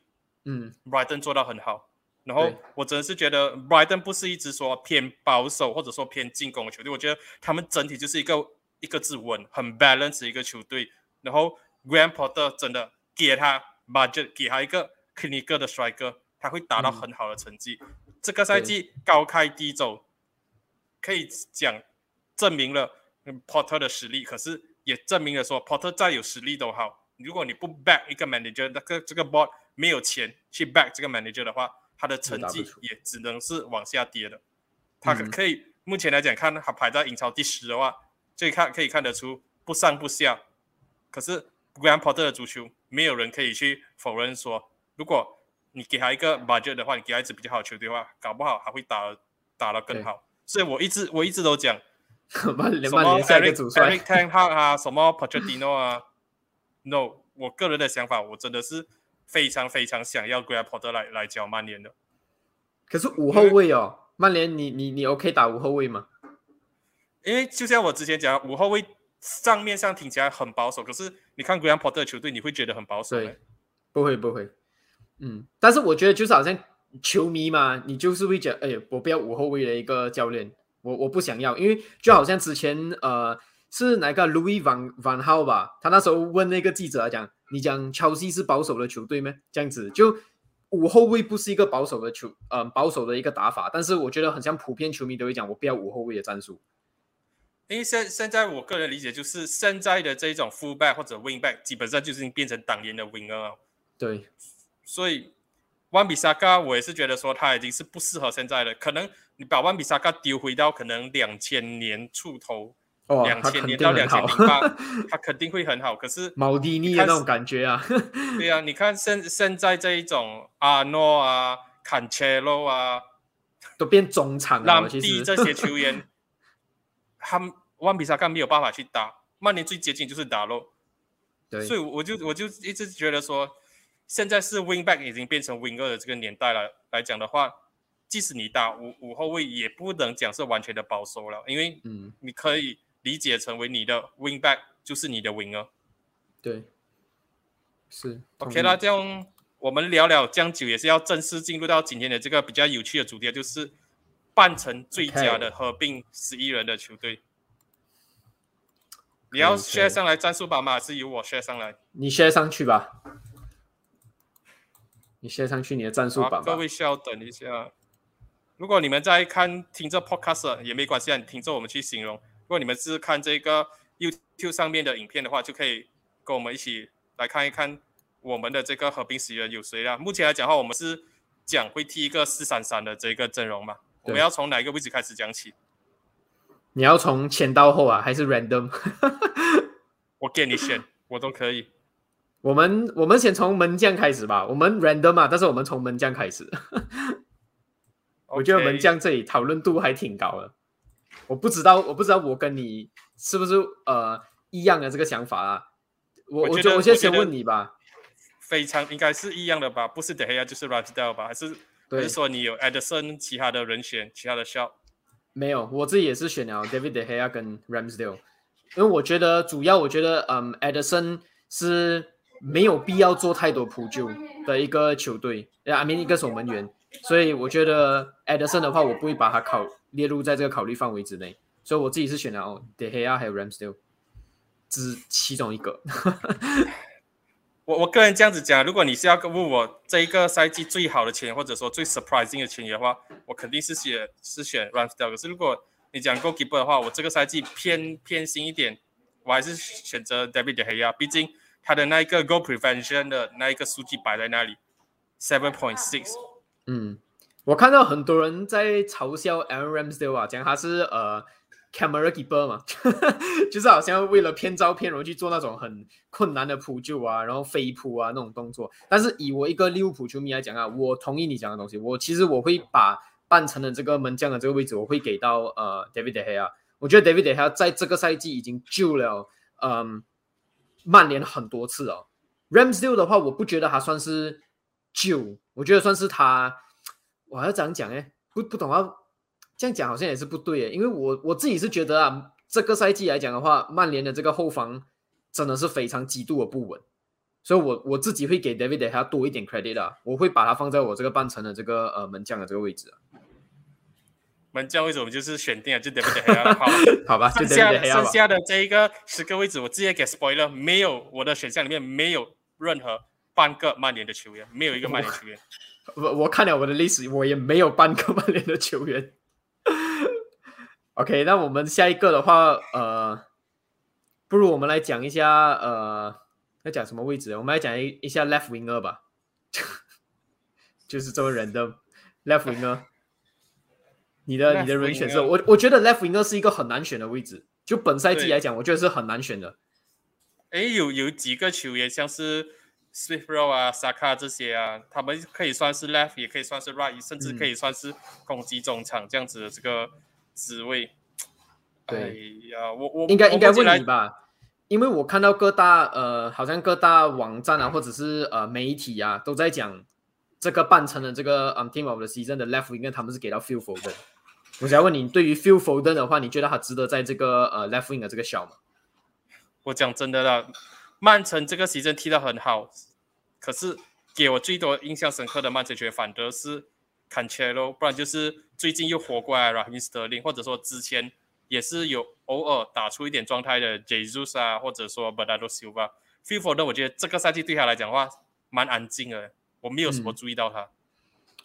嗯，Brighton 做到很好。然后我真的是觉得 Brighton 不是一直说偏保守或者说偏进攻的球队，我觉得他们整体就是一个一个字稳，很 balance 一个球队。然后 Grand Porter 真的给他 budget，给他一个 clinical 的帅哥，他会达到很好的成绩。这个赛季高开低走，可以讲证明了。Porter 的实力，可是也证明了说，Porter 再有实力都好，如果你不 back 一个 manager，那个这个 board 没有钱去 back 这个 manager 的话，他的成绩也只能是往下跌的。他可嗯可以目前来讲，看他排在英超第十的话，就看可以看得出不上不下。可是 Graham Potter 的足球，没有人可以去否认说，如果你给他一个 budget 的话，你给他一支比较好的球队的话，搞不好还会打得打得更好。所以我一直我一直都讲，什么 Eric Eric Ten Hag 啊，什么 Pochettino 啊，No，我个人的想法，我真的是非常非常想要 Graham Potter 来来教曼联的。可是五后卫哦，曼联你你你 OK 打五后卫吗？因为就像我之前讲，五后卫账面上听起来很保守，可是你看 Graham Potter 的球队，你会觉得很保守。对，不会不会，嗯，但是我觉得就是好像球迷嘛，你就是会觉得，哎，我不要五后卫的一个教练，我我不想要，因为就好像之前呃是哪个 Louis Van Van Hal 吧，他那时候问那个记者讲，你讲切尔西是保守的球队吗？这样子就。五后卫不是一个保守的球，呃，保守的一个打法，但是我觉得很像普遍球迷都会讲，我不要五后卫的战术。因为现现在我个人理解就是现在的这一种 fullback 或者 wingback 基本上就是已经变成当年的 winger 了，对，所以万比萨卡我也是觉得说他已经是不适合现在的，可能你把万比萨卡丢回到可能两千年出头，哦，两千年到两千零八，他肯定会很好。可是 毛迪尼的那种感觉啊，对啊，你看现现在这一种阿诺啊、坎切洛啊、都变中场了。兰其实蒂 这些球员，他们万比萨卡没有办法去打，曼联最接近就是打洛，对，所以我就我就一直觉得说，现在是 wing back 已经变成 wing 二的这个年代了来讲的话，即使你打五五后卫，也不能讲是完全的保守了，因为嗯，你可以理解成为你的 wing back 就是你的 winger。对，是 OK 啦，，这样我们聊聊将久，也是要正式进入到今天的这个比较有趣的主题，就是半程最佳的合并十一人的球队。你要 share 上来战术吧吗？还是由我 share 上来？你 share 上去吧，你 share 上去你的战术好，版吧。各位稍等一下。如果你们在看听这 podcast 也没关系啊，你听着我们去形容。如果你们是看这个 YouTube 上面的影片的话，就可以跟我们一起来看一看我们的这个合并十一人有谁啦。目前来讲的话，我们是讲会踢一个四三三的这个阵容嘛。我们要从哪一个位置开始讲起？你要从前到后啊，还是 random？我给你选，我都可以。我们我们先从门将开始吧，我们 random 嘛，但是我们从门将开始。我觉得门将这里讨论度还挺高的。我不知道，我不知道我跟你是不是呃一样的这个想法啊？我我觉我就我先先问你吧。非常应该是一样的吧？不是德黑亚就是 Ramsdale 吧？还是还对是，说你有 Edison 其他的人选，其他的 shot？没有，我自己也是选了 David De Gea 跟 Ramsdale，因为我觉得主要我觉得嗯 Edison 是没有必要做太多扑救的一个球队，呃，I mean 一个守门员，所以我觉得 Edison 的话，我不会把他考列入在这个考虑范围之内，所以我自己是选了 De Gea 还有 Ramsdale，之其中一个。我我个人这样子讲，如果你是要问我这一个赛季最好的球员，或者说最 surprising 的球员的话，我肯定是选是选 Ramsdale。可是如果你讲 goalkeeper 的话，我这个赛季偏偏心一点，我还是选择 David De Gea，毕竟他的那一个 goal prevention 的那一个数据摆在那里，seven point six。嗯，我看到很多人在嘲笑 Aaron Ramsdale 啊，讲他是呃 camera keeper 嘛，就是好像为了骗照片，然后去做那种很困难的扑救啊，然后飞扑啊那种动作。但是以我一个利物浦球迷来讲啊，我同意你讲的东西，我其实我会把半程的这个门将的这个位置，我会给到呃 David De Gea。我觉得 David De Gea 在这个赛季已经救了嗯曼联很多次哦。Ramsdale 的话，我不觉得他算是救，我觉得算是他，我还要这样讲哎，不不懂啊这样讲好像也是不对诶，因为我我自己是觉得啊，这个赛季来讲的话，曼联的这个后防真的是非常极度的不稳，所以我我自己会给 David De Gea 多一点 credit 啊，我会把它放在我这个半程的这个呃门将的这个位置啊，门将位置我们就是选定了，就 David Gea 了。好，好吧，就剩下。剩下的这一个十个位置，我直接给 spoiler，没有我的选项里面没有任何半个曼联的球员，没有一个曼联球员。我我看了我的历史，我也没有半个曼联的球员。OK，那我们下一个的话，呃，不如我们来讲一下，呃，要讲什么位置？我们来讲一一下 left winger 吧，就是这么人的。left winger，你的你的人选是我我觉得 left winger 是一个很难选的位置，就本赛季来讲，我觉得是很难选的。哎，有有几个球员像是 Smith Rowe 啊、Saka 这些啊，他们可以算是 left，也可以算是 right，甚至嗯可以算是攻击中场这样子的这个职位。对哎呀，我我应该应该问你吧，因为我看到各大呃，好像各大网站啊，或者是呃媒体啊，都在讲这个半程的这个嗯 Team of the Season 的 Left Winger，他们是给到 Phil Foden。我想问你，对于 Phil Foden 的话，你觉得他值得在这个呃 Left Winger 这个小吗？我讲真的啦，曼城这个席阵踢得很好，可是给我最多印象深刻的曼城球员反而是 Cancelo，不然就是最近又活过来了 mister lin 或者说之前也是有偶尔打出一点状态的 Jesus 啊，或者说 Bernardo Silva。f i Foden 我觉得这个赛季对他来讲的话蛮安静的，我没有什么注意到他。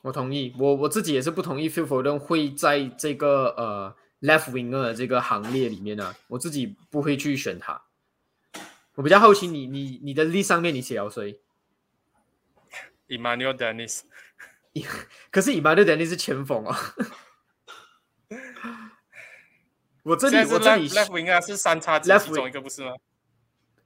我同意，我我自己也是不同意 Phil Foden 会在这个呃 Left Winger 的这个行列里面呢、我自己不会去选他。我比较好奇你你你的 list 上面你写了谁？Emmanuel Dennis，可是 e m a n u e l 是前锋哦。我这里我这里 left wing 啊，是三叉戟其中一个不是吗？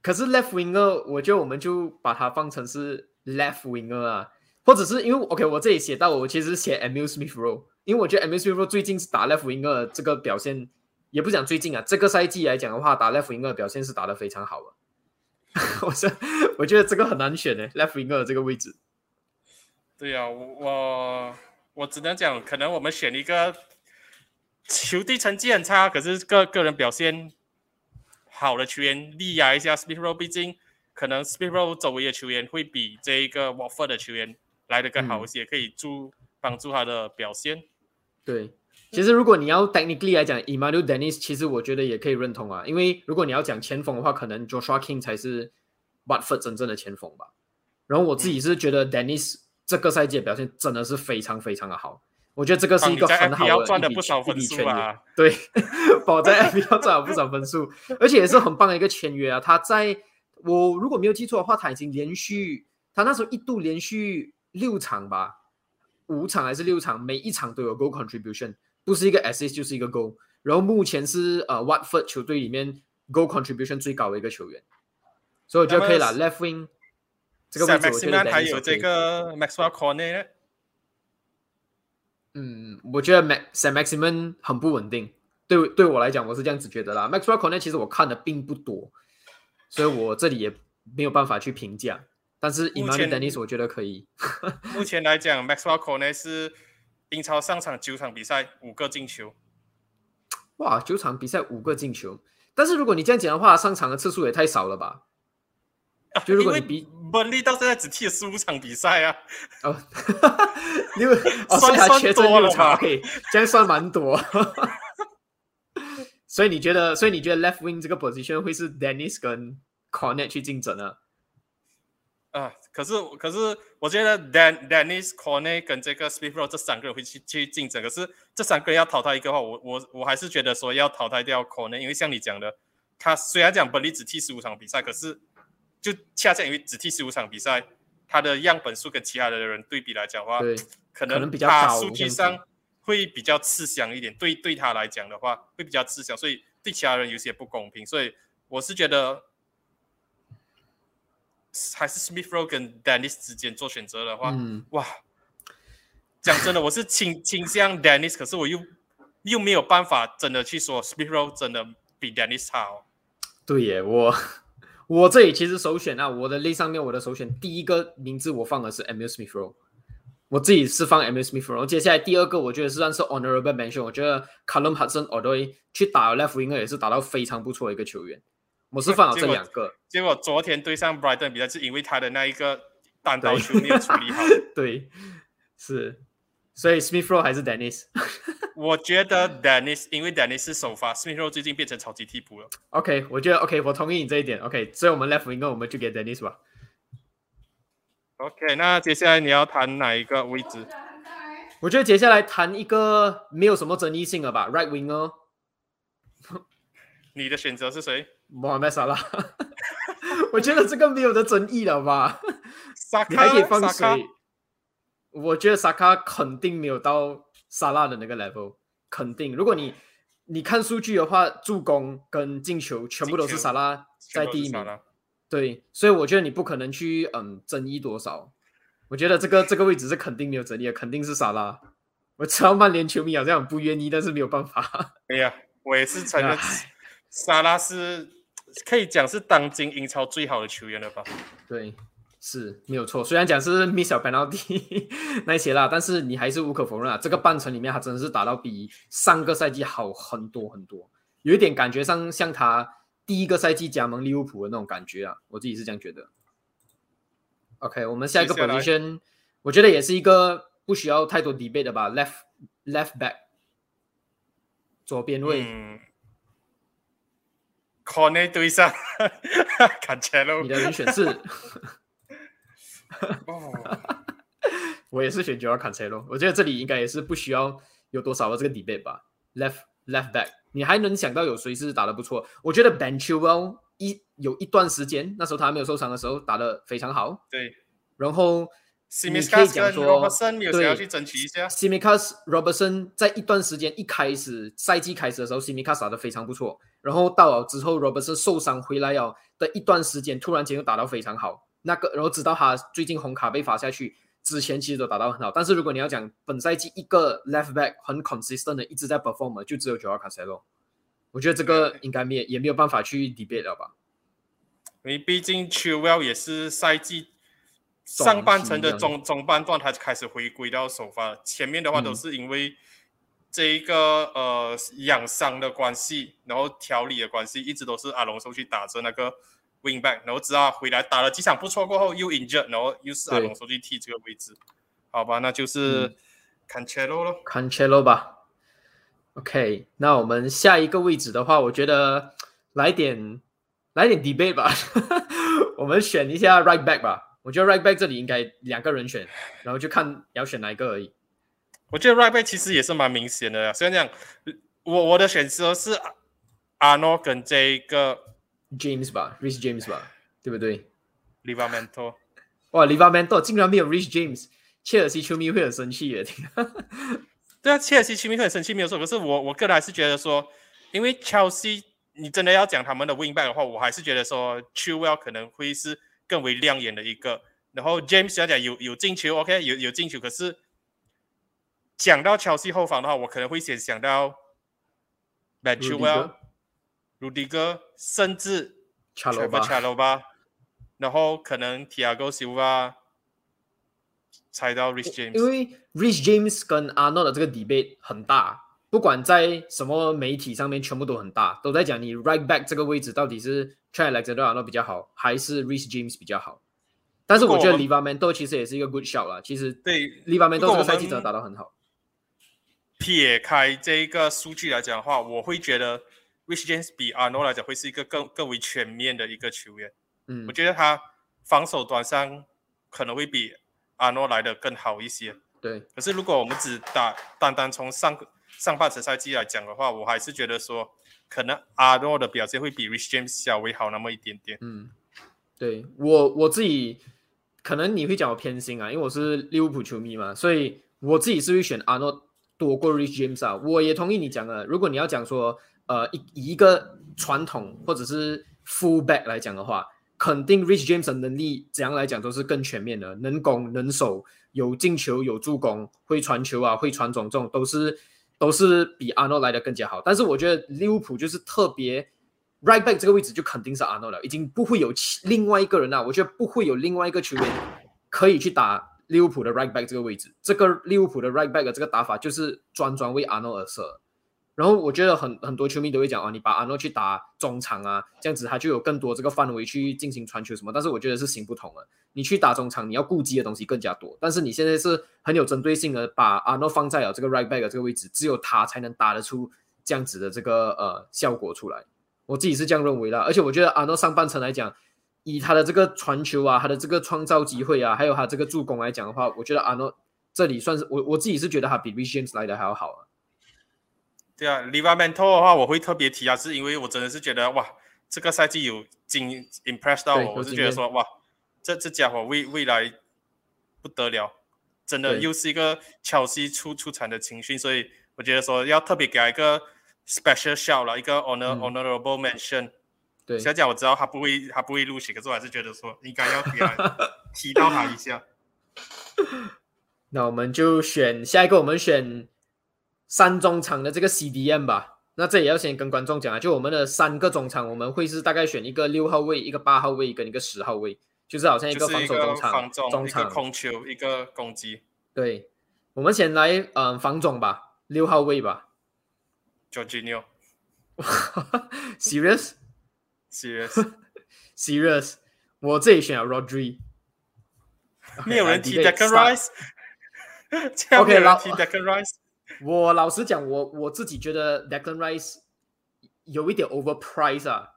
可是 left winger，我觉得我们就把它放成是 left winger 啊，或者是因为 OK，我这里写到我其实写 Emil Smith Rowe，因为我觉得 Emil Smith Rowe 最近是打 left winger 的这个表现，也不讲最近啊，这个赛季来讲的话，打 left winger 的表现是打得非常好的。我是我觉得这个很难选诶 left winger 这个位置。对呀、我我我只能讲，可能我们选一个球队成绩很差，可是个个人表现好的球员力压一下 Rowe，毕竟可能 Rowe 周围的球员会比这一个 Watford 的球员来的更好一些，可以助帮助他的表现。对，其实如果你要 technically 来讲，Emmanuel Dennis，其实我觉得也可以认同啊，因为如果你要讲前锋的话，可能 Joshua King 才是 Watford 真正的前锋吧。然后我自己是觉得 Dennis 这个赛季的表现真的是非常非常的好，我觉得这个是一个很好的赚了一笔不少分一笔签约数啊。对，宝在 FPL 赚了不少分数，而且也是很棒的一个签约啊。他在我如果没有记错的话，他已经连续他那时候一度连续六场吧，五场还是六场，每一场都有 goal contribution，不是一个 assist 就是一个 goal。然后目前是呃 Watford 球队里面 goal contribution 最高的一个球员，所以我觉得可以了。Left wing 这个位置我觉得还有这个 Maxwell Cornet 呢嗯，我觉得 Max Sam Maximan 很不稳定，对对我来讲我是这样子觉得啦。Maxwell Cornet 其实我看的并不多，所以我这里也没有办法去评价。但是目 Emmanuel 前 Dennis 我觉得可以。目前来讲，Maxwell Cornet 是英超上场九场比赛五个进球。哇，九场比赛五个进球，但是如果你这样讲的话，上场的次数也太少了吧？就如果你比本利到现在只踢了十五场比赛啊，哦，六哦，算算所以他缺阵多了六场这样算蛮多。所以你觉得，所以你觉得 left wing 这个 position 会是 Dennis 跟 Cornet 去竞争啊？啊，可是可是我觉得 Dan Dennis Corney 跟这个 Smith Rowe 这三个人会去去竞争，可是这三个人要淘汰一个话，我我我还是觉得说要淘汰掉 Corney，因为像你讲的，他虽然讲本利只踢十五场比赛，可是就恰恰因为只踢十五场比赛，他的样本数跟其他的人对比来讲的话，可可能比较他数据上会比较吃香一点，对对他来讲的话会比较吃香，所以对其他人有些不公平，所以我是觉得还是 Smith Row 跟 Dennis 之间做选择的话，哇，讲真的，我是倾倾向 Dennis，可是我又又没有办法真的去说 Smith Row 真的比 Dennis 好。对耶，我我这里其实首选啊，我的 list 上面我的首选第一个名字我放的是 Amuse Me Row，我自己是放 Amuse Me Row，然后接下来第二个我觉得是算是 honorable mention，我觉得 Callum Hudson 奥多去打 left 应该也是打到非常不错的一个球员。我是放了这两个。结果昨天对上 Brighton 比赛，是因为他的那一个单刀球没有处理好。对，是，所以 Smith Rowe 还是 Dennis。我觉得 Dennis，因为 Dennis 是首发，Smith Rowe 最近变成超级替补了。OK，我觉得 OK，我同意你这一点。OK，所以我们 left winger 我们就给 Dennis 吧。OK，那接下来你要谈哪一个位置？我觉得接下来谈一个没有什么争议性了吧，right winger 你的选择是谁？Mohamed Salah。我觉得这个没有的争议了吧？萨卡，你还可以放水？我觉得萨卡肯定没有到萨拉的那个 level，肯定。如果你你看数据的话，助攻跟进球全部都是萨拉在第一名。对，所以我觉得你不可能去嗯争议多少。我觉得这个这个位置是肯定没有争议的，肯定是萨拉。我知道曼联球迷好像很不愿意，但是没有办法。哎呀，我也是承认，萨拉是可以讲是当今英超最好的球员了吧？对。是没有错，虽然讲是 miss 小 penalty 那些啦，但是你还是无可否认啊，这个半程里面他真的是打到比上个赛季好很多很多，有一点感觉上像他第一个赛季加盟利物浦的那种感觉啊，我自己是这样觉得。OK，我们下一个 position，我觉得也是一个不需要太多 debate 的吧，left left back 左边位，corner 对上，看起来你的人选是。哦，我也是选 Joao Cancelo，我觉得这里应该也是不需要有多少的这个 debate 吧。Left left back，你还能想到有谁是打的不错？我觉得 Ben Chilwell 一有一段时间，那时候他还没有受伤的时候打的非常好。对，然后你可以讲说，对，Simicas Robertson 在一段时间一开始赛季开始的时候，Simicas 打得非常不错。然后到了之后，Robertson 受伤回来哦的一段时间，突然间又打到非常好。那个，然后直到他最近红卡被罚下去之前，其实都打到很好。但是如果你要讲本赛季一个 left back 很 consistent 的一直在 perform，就只有 Joao Cancelo。我觉得这个应该没也没有办法去 debate 了吧？因为毕竟 Chilwell 也是赛季上半程的中中半段，他就开始回归到首发。前面的话都是因为这一个呃养伤的关系，然后调理的关系，一直都是阿隆索去打着那个。wing back，然后直到回来打了几场不错过后又 injured，然后又是阿隆索去踢这个位置，好吧，那就是 Cancelo 咯，Cancelo 吧。OK，那我们下一个位置的话，我觉得来点来点 debate 吧，我们选一下 right back 吧。我觉得 right back 这里应该两个人选，然后就看要选哪一个而已。我觉得 right back 其实也是蛮明显的，虽然讲我我的选择是阿诺跟这个。James 吧，Rich James 吧，对不对？Livamento，哇，Livamento 竟然没有 Rich James，切尔西球迷会很生气的。对啊，切尔西球迷会很生气，没有错。可是我我个人还是觉得说，因为 Chelsea，你真的要讲他们的 Win back 的话，我还是觉得说 Chilwell 可能会是更为亮眼的一个。然后 James 要讲有有进球，OK，有有进球。可是讲到 Chelsea 后防的话，我可能会先想到 Ben Chilwell。鲁迪哥，甚至查罗巴，查罗巴，然后可能 Tiago Silva 猜到 Rich James，因为 Rich James 跟阿诺的这个 debate 很大，不管在什么媒体上面，全部都很大，都在讲你 right back 这个位置到底是 Trent Alexander 比较好，还是 Rich James 比较好。但是我觉得 Livamento 其实也是一个 good shot 啦，其实对 Livamento 这个赛季真的打得很好。撇开这一个数据来讲的话，我会觉得。Rich James 比阿诺来讲会是一个更更为全面的一个球员，嗯，我觉得他防守端上可能会比阿诺来的更好一些。对，可是如果我们只打单单从上上半程赛季来讲的话，我还是觉得说可能阿诺的表现会比 Rich James 稍微好那么一点点。嗯，对我我自己可能你会讲我偏心啊，因为我是利物浦球迷嘛，所以我自己是会选阿诺多过 Rich James 啊。我也同意你讲的，如果你要讲说。呃，以一个传统或者是 fullback 来讲的话，肯定 Rich James 的能力怎样来讲都是更全面的，能攻能守，有进球有助攻，会传球啊，会传种种，都是都是比阿诺来的更加好。但是我觉得利物浦就是特别 right back 这个位置就肯定是阿诺了，已经不会有另外一个人了。我觉得不会有另外一个球员可以去打利物浦的 right back 这个位置。这个利物浦的 right back 的这个打法就是专专为阿诺而设。然后我觉得很很多球迷都会讲啊，你把阿诺去打中场啊，这样子他就有更多这个范围去进行传球什么。但是我觉得是行不通的，你去打中场，你要顾及的东西更加多。但是你现在是很有针对性的把阿诺放在了这个 right back 这个位置，只有他才能打得出这样子的这个呃效果出来。我自己是这样认为的。而且我觉得阿诺上半程来讲，以他的这个传球啊，他的这个创造机会啊，还有他这个助攻来讲的话，我觉得阿诺这里算是我我自己是觉得他比 James 来的还要好啊。对啊，Livamento 的话，我会特别提啊，是因为我真的是觉得哇，这个赛季有惊 impress 到我，我是觉得说哇，这这家伙未未来不得了。真的又是一个乔西出出产的情绪，所以我觉得说要特别给他一个 special shout 了，一个 honor、嗯 honorable mention。对，小贾我知道他不会他不会录取，可是我还是觉得说应该要给他提到他一下。那我们就选下一个，我们选三中场的这个 CDM 吧。那这也要先跟观众讲啊，就我们的三个中场，我们会是大概选一个六号位、一个八号位跟一个十号位，就是好像一个防守中场、防中，场。控球，一个攻击。对，我们先来嗯、呃防总吧，六号位吧。Jorginho Serious serious，serious，我这里选了 Rodri。没有人踢 debate Declan start Rice，这样 OK，老没有人踢 Declan Rice。我老实讲，我我自己觉得 Declan Rice 有一点 overpriced 啊。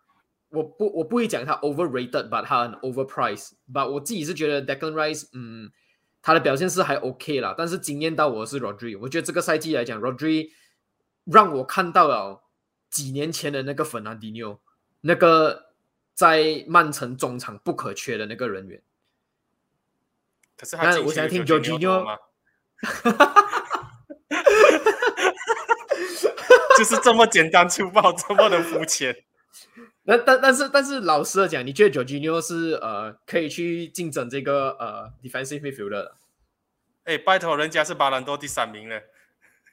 我不我不会讲他 overrated，but 他很 overpriced，but 我自己是觉得 Declan Rice，嗯，他的表现是还 OK 啦，但是惊艳到我是 Rodri，我觉得这个赛季来讲，Rodri 让我看到了几年前的那个 Fernandinho，那个在曼城中场不可缺的那个人员。可是他，我想听 Jojo？就是这么简单粗暴，这么的肤浅。那但但是但是老实的讲，你觉得 Jorginho 是呃可以去竞争这个呃 defensive midfielder 的？哎，拜托，人家是巴兰多第三名呢。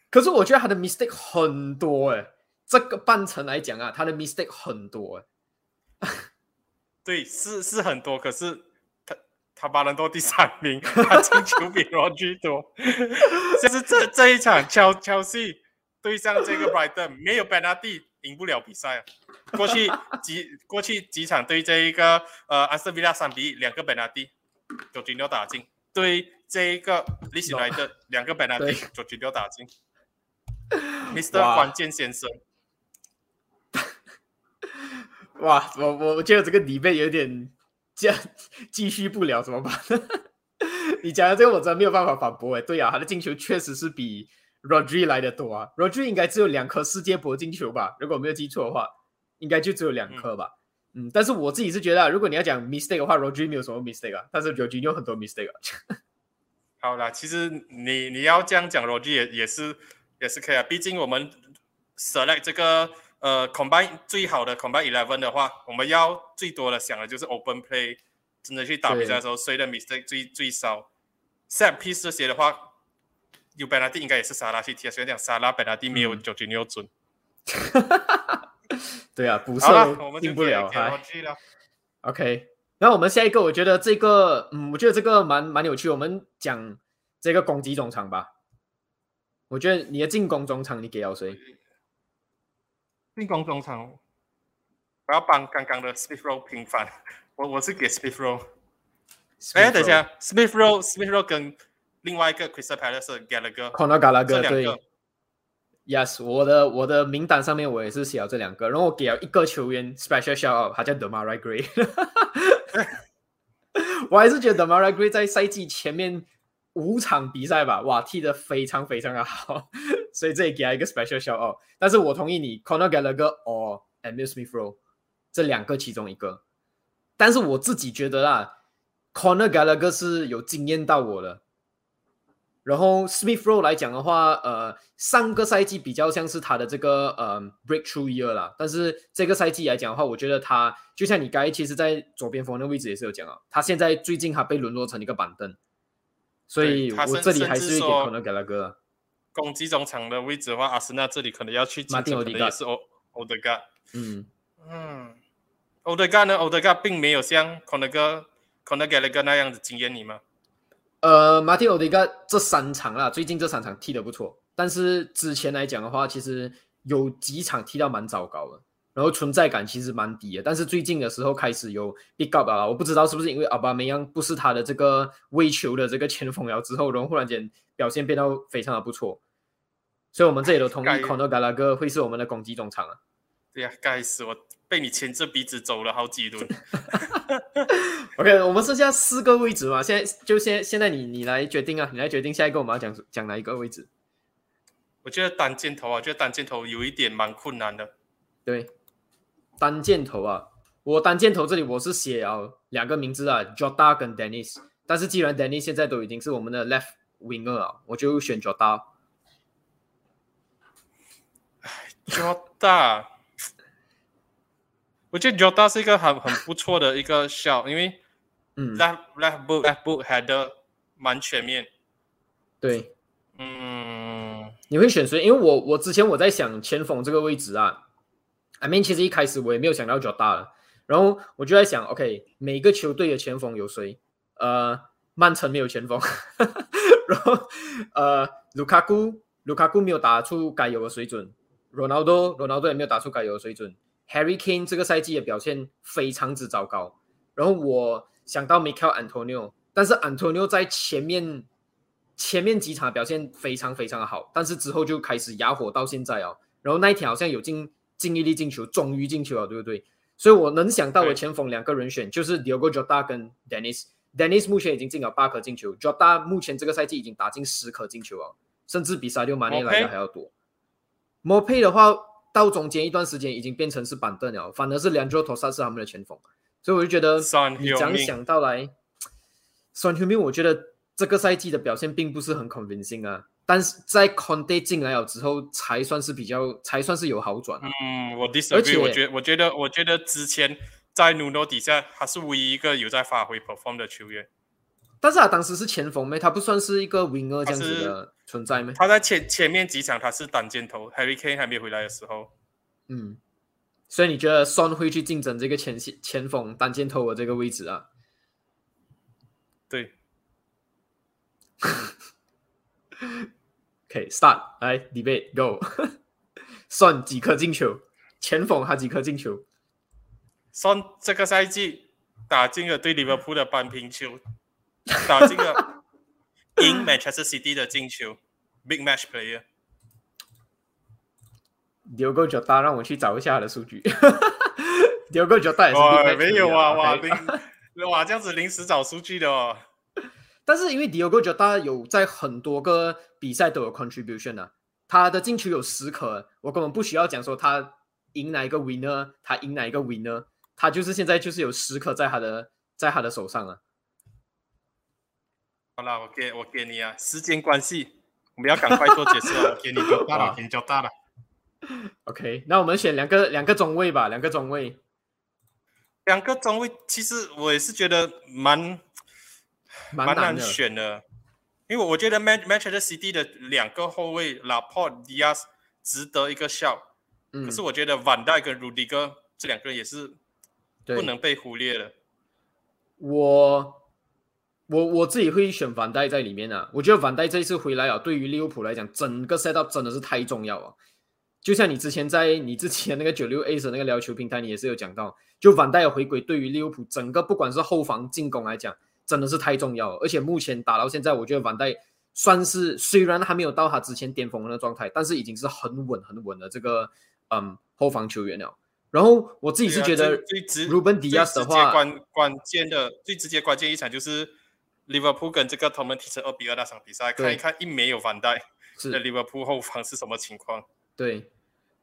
可是我觉得他的 mistake 很多哎，这个半程来讲啊，他的 mistake 很多哎。对，是是很多，可是他他巴兰多第三名，他进球比 Rodri 多。就是这这一场乔乔西对上这个 Brighton，没有 b e n a d i 赢不了比赛啊。过去几 过去几场对这一个呃阿斯顿维拉三比一，两个 b e n a d i 九九六打进；对这一个利兹来的两个 b e n a d i 九九六打进。Mr. 关键先生，哇，我我我觉得这个 debate 有点这样继续不了，怎么办？你讲的这个我真的没有办法反驳哎。对啊，他的进球确实是比 Rodri 来的多啊。Rodri 应该只有两颗世界铂金球吧？如果我没有记错的话，应该就只有两颗吧。嗯但是我自己是觉得啊，如果你要讲 mistake 的话，Rodri 没有什么 mistake 啊，但是 Rodri 有很多 mistake 啊。好啦，其实你你要这样讲逻辑也也是也是可以啊，毕竟我们 select 这个呃 combine 最好的 combine eleven 的话，我们要最多的想的就是 open play，真的去打比赛的时候谁的 mistake 最最少，set piece 这些的话，有 b e n a d i 应该也是沙拉去踢啊，虽然讲沙拉 b e n a d i 没有嗯九九六准。对啊，补好了，射我们就进不了。OK，那我们下一个，我觉得这个，嗯，我觉得这个蛮蛮有趣。我们讲这个攻击中场吧。我觉得你的进攻中场，你给了谁？进攻中场，我要帮刚刚的 Smith Rowe 平反，我我是给 Smith Rowe。哎，等一下，Smith Rowe，Smith Rowe 跟另外一个 Crystal Palace 的 Gallagher，，Conor Gallagher 对这两个，Yes，我的我的名单上面我也是写了这两个，然后我给了一个球员 special shout out，他叫 Demarai Gray。我还是觉得 Demarai Gray 在赛季前面五场比赛吧，哇，踢得非常非常的好，所以这里给他一个 special shout out。但是我同意你，Conor Gallagher or Emil Smith Rowe 这两个其中一个。但是我自己觉得啦，Conor Gallagher 是有惊艳到我的。然后 Smith Rowe 来讲的话，呃，上个赛季比较像是他的这个呃 breakthrough year 啦，但是这个赛季来讲的话，我觉得他就像你刚才其实，在左边锋的位置也是有讲啊，他现在最近他被沦落成一个板凳，所以我这里还是给甚至说 Conor Gallagher 啊。攻击中场的位置的话，阿森纳这里可能要去马丁欧迪是欧欧德加。嗯，嗯，欧德加呢？欧德加并没有像 Conor Conor Gallagher 那样子惊艳你吗？呃，马蒂欧迪加这三场啦，最近这三场踢得不错，但是之前来讲的话，其实有几场踢到蛮糟糕的，然后存在感其实蛮低的。但是最近的时候开始有 big up 啊，我不知道是不是因为阿巴梅扬不是他的这个微球的这个前锋了之后，然后忽然间表现变到非常的不错，所以我们这里都同意该 Conor Gallagher 会是我们的攻击中场啊。对呀、该死，我被你牵着鼻子走了好几轮。OK，我们剩下四个位置嘛，现在就现现在你你来决定啊，你来决定下一个我们要讲讲哪一个位置。我觉得单箭头啊，觉得单箭头有一点蛮困难的。对，单箭头啊，我单箭头这里我是写啊两个名字啊，Jota 跟 Dennis。但是既然 Dennis 现在都已经是我们的 left winger 啊，我就选 Jota。Jota，我觉得 Jota 是一个很很不错的一个 shot，因为嗯，left left boot left boot header 蛮全面。对，嗯，你会选谁？因为我我之前我在想前锋这个位置啊，I mean 其实一开始我也没有想到 Jota 了，然后我就在想，OK，每个球队的前锋有谁？呃，曼城没有前锋，然后呃，卢卡库卢卡库没有打出该有的水准，Ronaldo Ronaldo 也没有打出该有的水准，Harry Kane 这个赛季的表现非常之糟糕，然后我想到 Michael Antonio，但是 Antonio 在前面。前面几场表现非常非常的好，但是之后就开始哑火到现在哦。然后那一天好像有进进一粒进球，终于进球了，对不对？所以我能想到的前锋两个人选就是 Diogo Jota 跟 Dennis。Dennis 目前已经进了八颗进球，Jota 目前这个赛季已经打进十颗进球了，甚至比 Sadio Mane 来的还要多。m o p e 的话，到中间一段时间已经变成是板凳了，反而是两 a 头萨是他们的前锋，所以我就觉得你这样想到来 m i n 我觉得这个赛季的表现并不是很 convincing 啊，但是在 Conte 进来了之后，才算是比较，才算是有好转。嗯，我而且 disagree，我觉得我觉得我觉得之前在 Nuno 底下，他是唯一一个有在发挥 perform 的球员。但是他当时是前锋没？他不算是一个 winger 这样子的存在没？他在前前面几场他是单箭头，Harry Kane 还没回来的时候，嗯，所以你觉得 Son 会去竞争这个前线前锋单箭头的这个位置啊？对，OK，start、来 debate go，算几颗进球？前锋他几颗进球？Son 这个赛季打进了对利物浦的扳平球，打进了赢 Manchester City 的进球，big match player。Diogo Jota 让我去找一下他的数据。Diogo Jota 也是没有啊哇临哇这样子临时找数据的哦。但是因为 Diogo Jota 有在很多个比赛都有 contribution 啊，他的进球有十颗，我根本不需要讲说他赢哪一个 winner，他赢哪一个 winner，他就是现在就是有十颗在他的在他的手上啊。好了，我给我给你啊，时间关系，我们要赶快做解释了。我给你就大了，给你就大了。OK，那我们选两个两个中卫吧，两个中卫。两个中卫，其实我也是觉得蛮蛮难选的，因为我觉得 Man Manchester City 的两个后卫 Laporte、Diaz 值得一个笑，嗯，可是我觉得 Van Dijk 跟 Rudiger 这两个人也是不能被忽略的。我我我自己会选反戴在里面啊。我觉得反戴这一次回来啊，对于利物浦来讲，整个 set up 真的是太重要了。就像你之前在你之前那个九六 A 的那个聊球平台，你也是有讲到，就反戴的回归对于利物浦整个不管是后防进攻来讲，真的是太重要了。而且目前打到现在，我觉得反戴算是虽然还没有到他之前巅峰的那个状态，但是已经是很稳很稳的这个嗯后防球员了。然后我自己是觉得最最直 Ruben 最 Diaz 的话，关关键的最直接关键一场就是利物浦跟这个他们踢成二比二那场比赛，对看一看一没有反带是的利物浦后防是什么情况。对，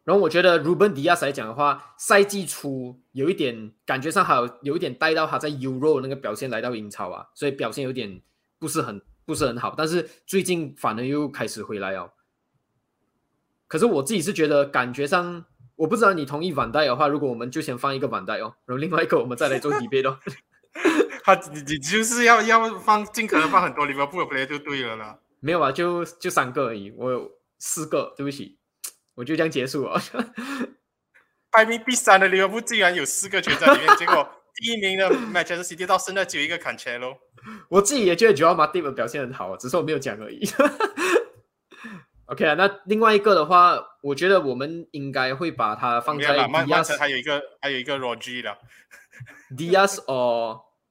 然后我觉得 Ruben Diaz 来讲的话，赛季初有一点感觉上还有有一点带到他在 Euro 那个表现来到英超啊，所以表现有点不是很不是很好，但是最近反而又开始回来哦。可是我自己是觉得感觉上，我不知道你同意反带的话，如果我们就先放一个反带哦，然后另外一个我们再来做 debate 哦。他你你就是要要放尽可能放很多利物浦的 play 就对了啦。没有啊，就就三个而已，我有四个，对不起，我就这样结束了。排名第三的利物浦竟然有四个球在里面，结果第一名的 Manchester City 到现在只有一个 Cancelo。我自己也觉得 Joel Matip 表现很好，只是我没有讲而已。OK 啊，那另外一个的话，我觉得我们应该会把它放在没有啦，曼曼城 Diaz、还有一个还有一个 Rodri 的 Diaz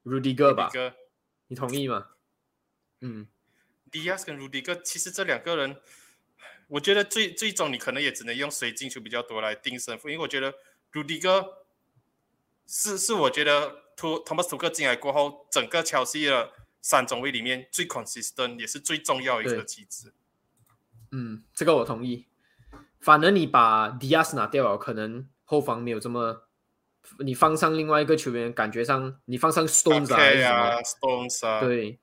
or Rudiger 吧？哥你同意吗？嗯，Diaz 跟 Rudiger，其实这两个人，我觉得最最终你可能也只能用谁进球比较多来定胜负，因为我觉得 Rudiger 是是我觉得图 Thomas 图克进来过后，整个切尔西的三中卫里面最 consistent 也是最重要的一个机制。嗯，这个我同意。反而你把 Diaz 拿掉了，可能后防没有这么，你放上另外一个球员，感觉上你放上 Stones 啊还是什么啊，Stones 啊，对，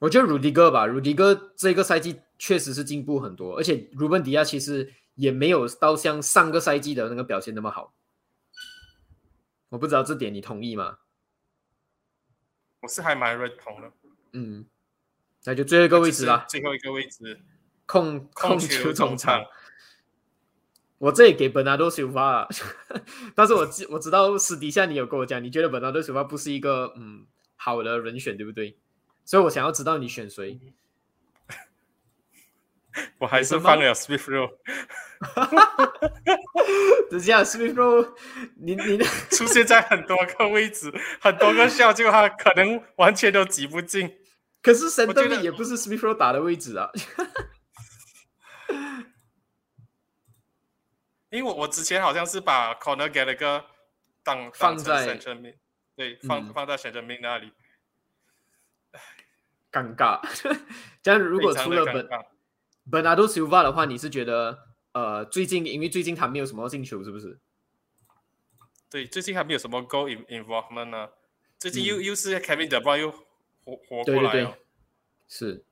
我觉得鲁迪哥吧，鲁迪哥这个赛季确实是进步很多，而且鲁本迪亚其实也没有到像上个赛季的那个表现那么好。我不知道这点你同意吗？我是还蛮认同的。嗯，那就最后一个位置啦，最后一个位置，控控球总场。我这里给本纳多首发，但是我知我知道私底下你有跟我讲，你觉得本纳多首发不是一个嗯好的人选，对不对？所以我想要知道你选谁。我还是放了。等下，Smith Rowe，你你出现在很多个位置，很多个校就他可能完全都挤不进。可是神灯也不是 Rowe 打的位置啊。因为我我之前好像是把 Corner Gallagher 当放在 Central 对，放放在 Central 那里，尴尬。这样如果除了本 Bernardo Silva 的话，你是觉得呃最近因为最近他没有什么进球，是不是？对，最近还没有什么 goal involvement 呢。最近又又是 Kevin De Bruyne 又活活过来了，是。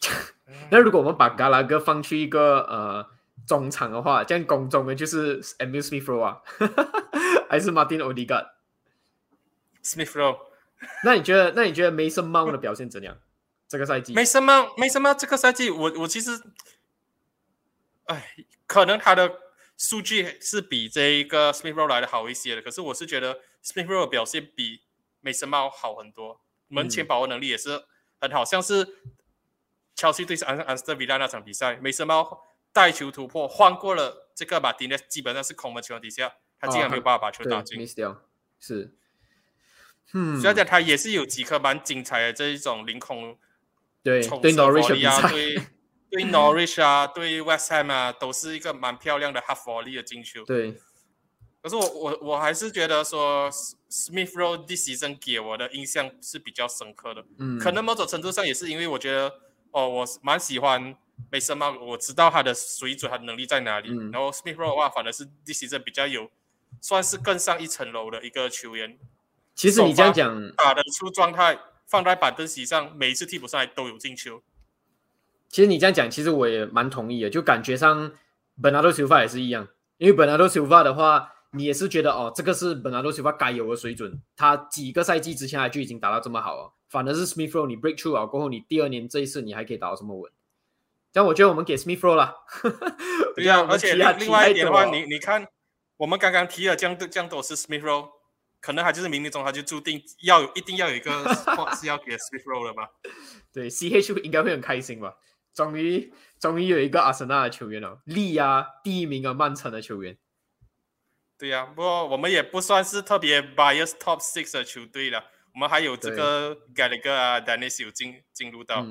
那如果我们把 Gallagher 放去一个呃。中场的话，这样攻中的就是 Emil Smith Rowe 啊，还是 Martin Odegaard？Smith Rowe。那你觉得？那你觉得 Mason Mount 的表现怎样？这个赛季？Mason Mount，Mason Mount 这个赛季，我我其实，哎，可能他的数据是比这一个 Smith Rowe 来的好一些的。可是我是觉得 Smith Rowe 表现比 Mason Mount 好很多，门前把握能力也是很好。像是切尔西对安安斯特维拉那场比赛，Mason Mount。带球突破，换过了这个马丁内基本上是空的情况底下，他竟然没有办法把球打进。是，嗯，虽然讲他也是有几颗蛮精彩的这一种凌空，对对 Norwich 啊，对对 Norwich 啊，对 West Ham 啊，都是一个蛮漂亮的 half volley 的进球。对，可是我我我还是觉得说 Smith Rowe this season 给我的印象是比较深刻的，嗯，可能某种程度上也是因为我觉得哦，我蛮喜欢。没什么，我知道他的水准和能力在哪里。然后 Smith Rowe 的话，反而是 this season 比较有，算是更上一层楼的一个球员。其实你这样讲，打得出状态，放在板凳席上，每一次替补上来都有进球。其实你这样讲，其实我也蛮同意的。就感觉上，Bernardo Silva 也是一样。因为 Bernardo Silva 的话，你也是觉得哦，这个是 Bernardo Silva 该有的水准。他几个赛季之前就已经打到这么好了。反而是 Smith Rowe，你 break through 啊过后，你第二年这一次你还可以打到这么稳。但我觉得我们给 Smith Rowe 了，对呀，而且另外一点的话，你你看，我们刚刚提了江江多是 Smith Rowe，可能他就是冥冥中他就注定要有一定要有一个 spot 是要给 Smith Rowe 了吧？对，CH 应该会很开心吧？终于终于有一个阿森纳的球员了，力啊，第一名啊，曼城的球员。对呀，不过我们也不算是特别 bias top six 的球队了，我们还有这个 Gallagher 啊，Dennis 有进进入到。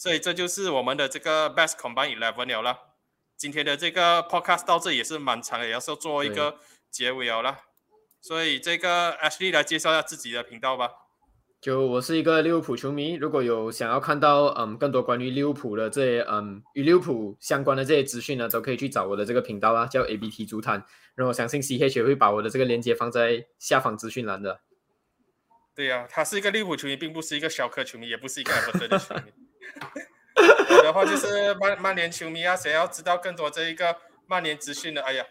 所以这就是我们的这个 best combined eleven 了。今天的这个 podcast 到这也是蛮长的，也是做一个结尾了。所以这个 Ashley 来介绍一下自己的频道吧。就我是一个利物浦球迷，如果有想要看到嗯更多关于利物浦的这些嗯与利物浦相关的这些资讯呢，都可以去找我的这个频道啊，叫 ABT 足坛。然后我相信 CH 也会把我的这个链接放在下方资讯栏的。对呀，他是一个利物浦球迷，并不是一个小克球迷，也不是一个 Everton 的球迷。我的话就是曼曼联球迷啊，想要知道更多这一个曼联资讯的，哎呀，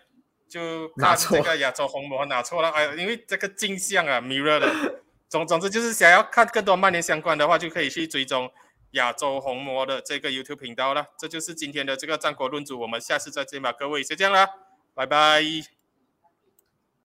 就看这个亚洲红魔拿错了，哎呀，因为这个镜像啊，mirror 的，总总之就是想要看更多曼联相关的话，就可以去追踪亚洲红魔的这个 YouTube 频道了。这就是今天的这个战国论主，我们下次再见吧，各位，就这样啦，拜拜。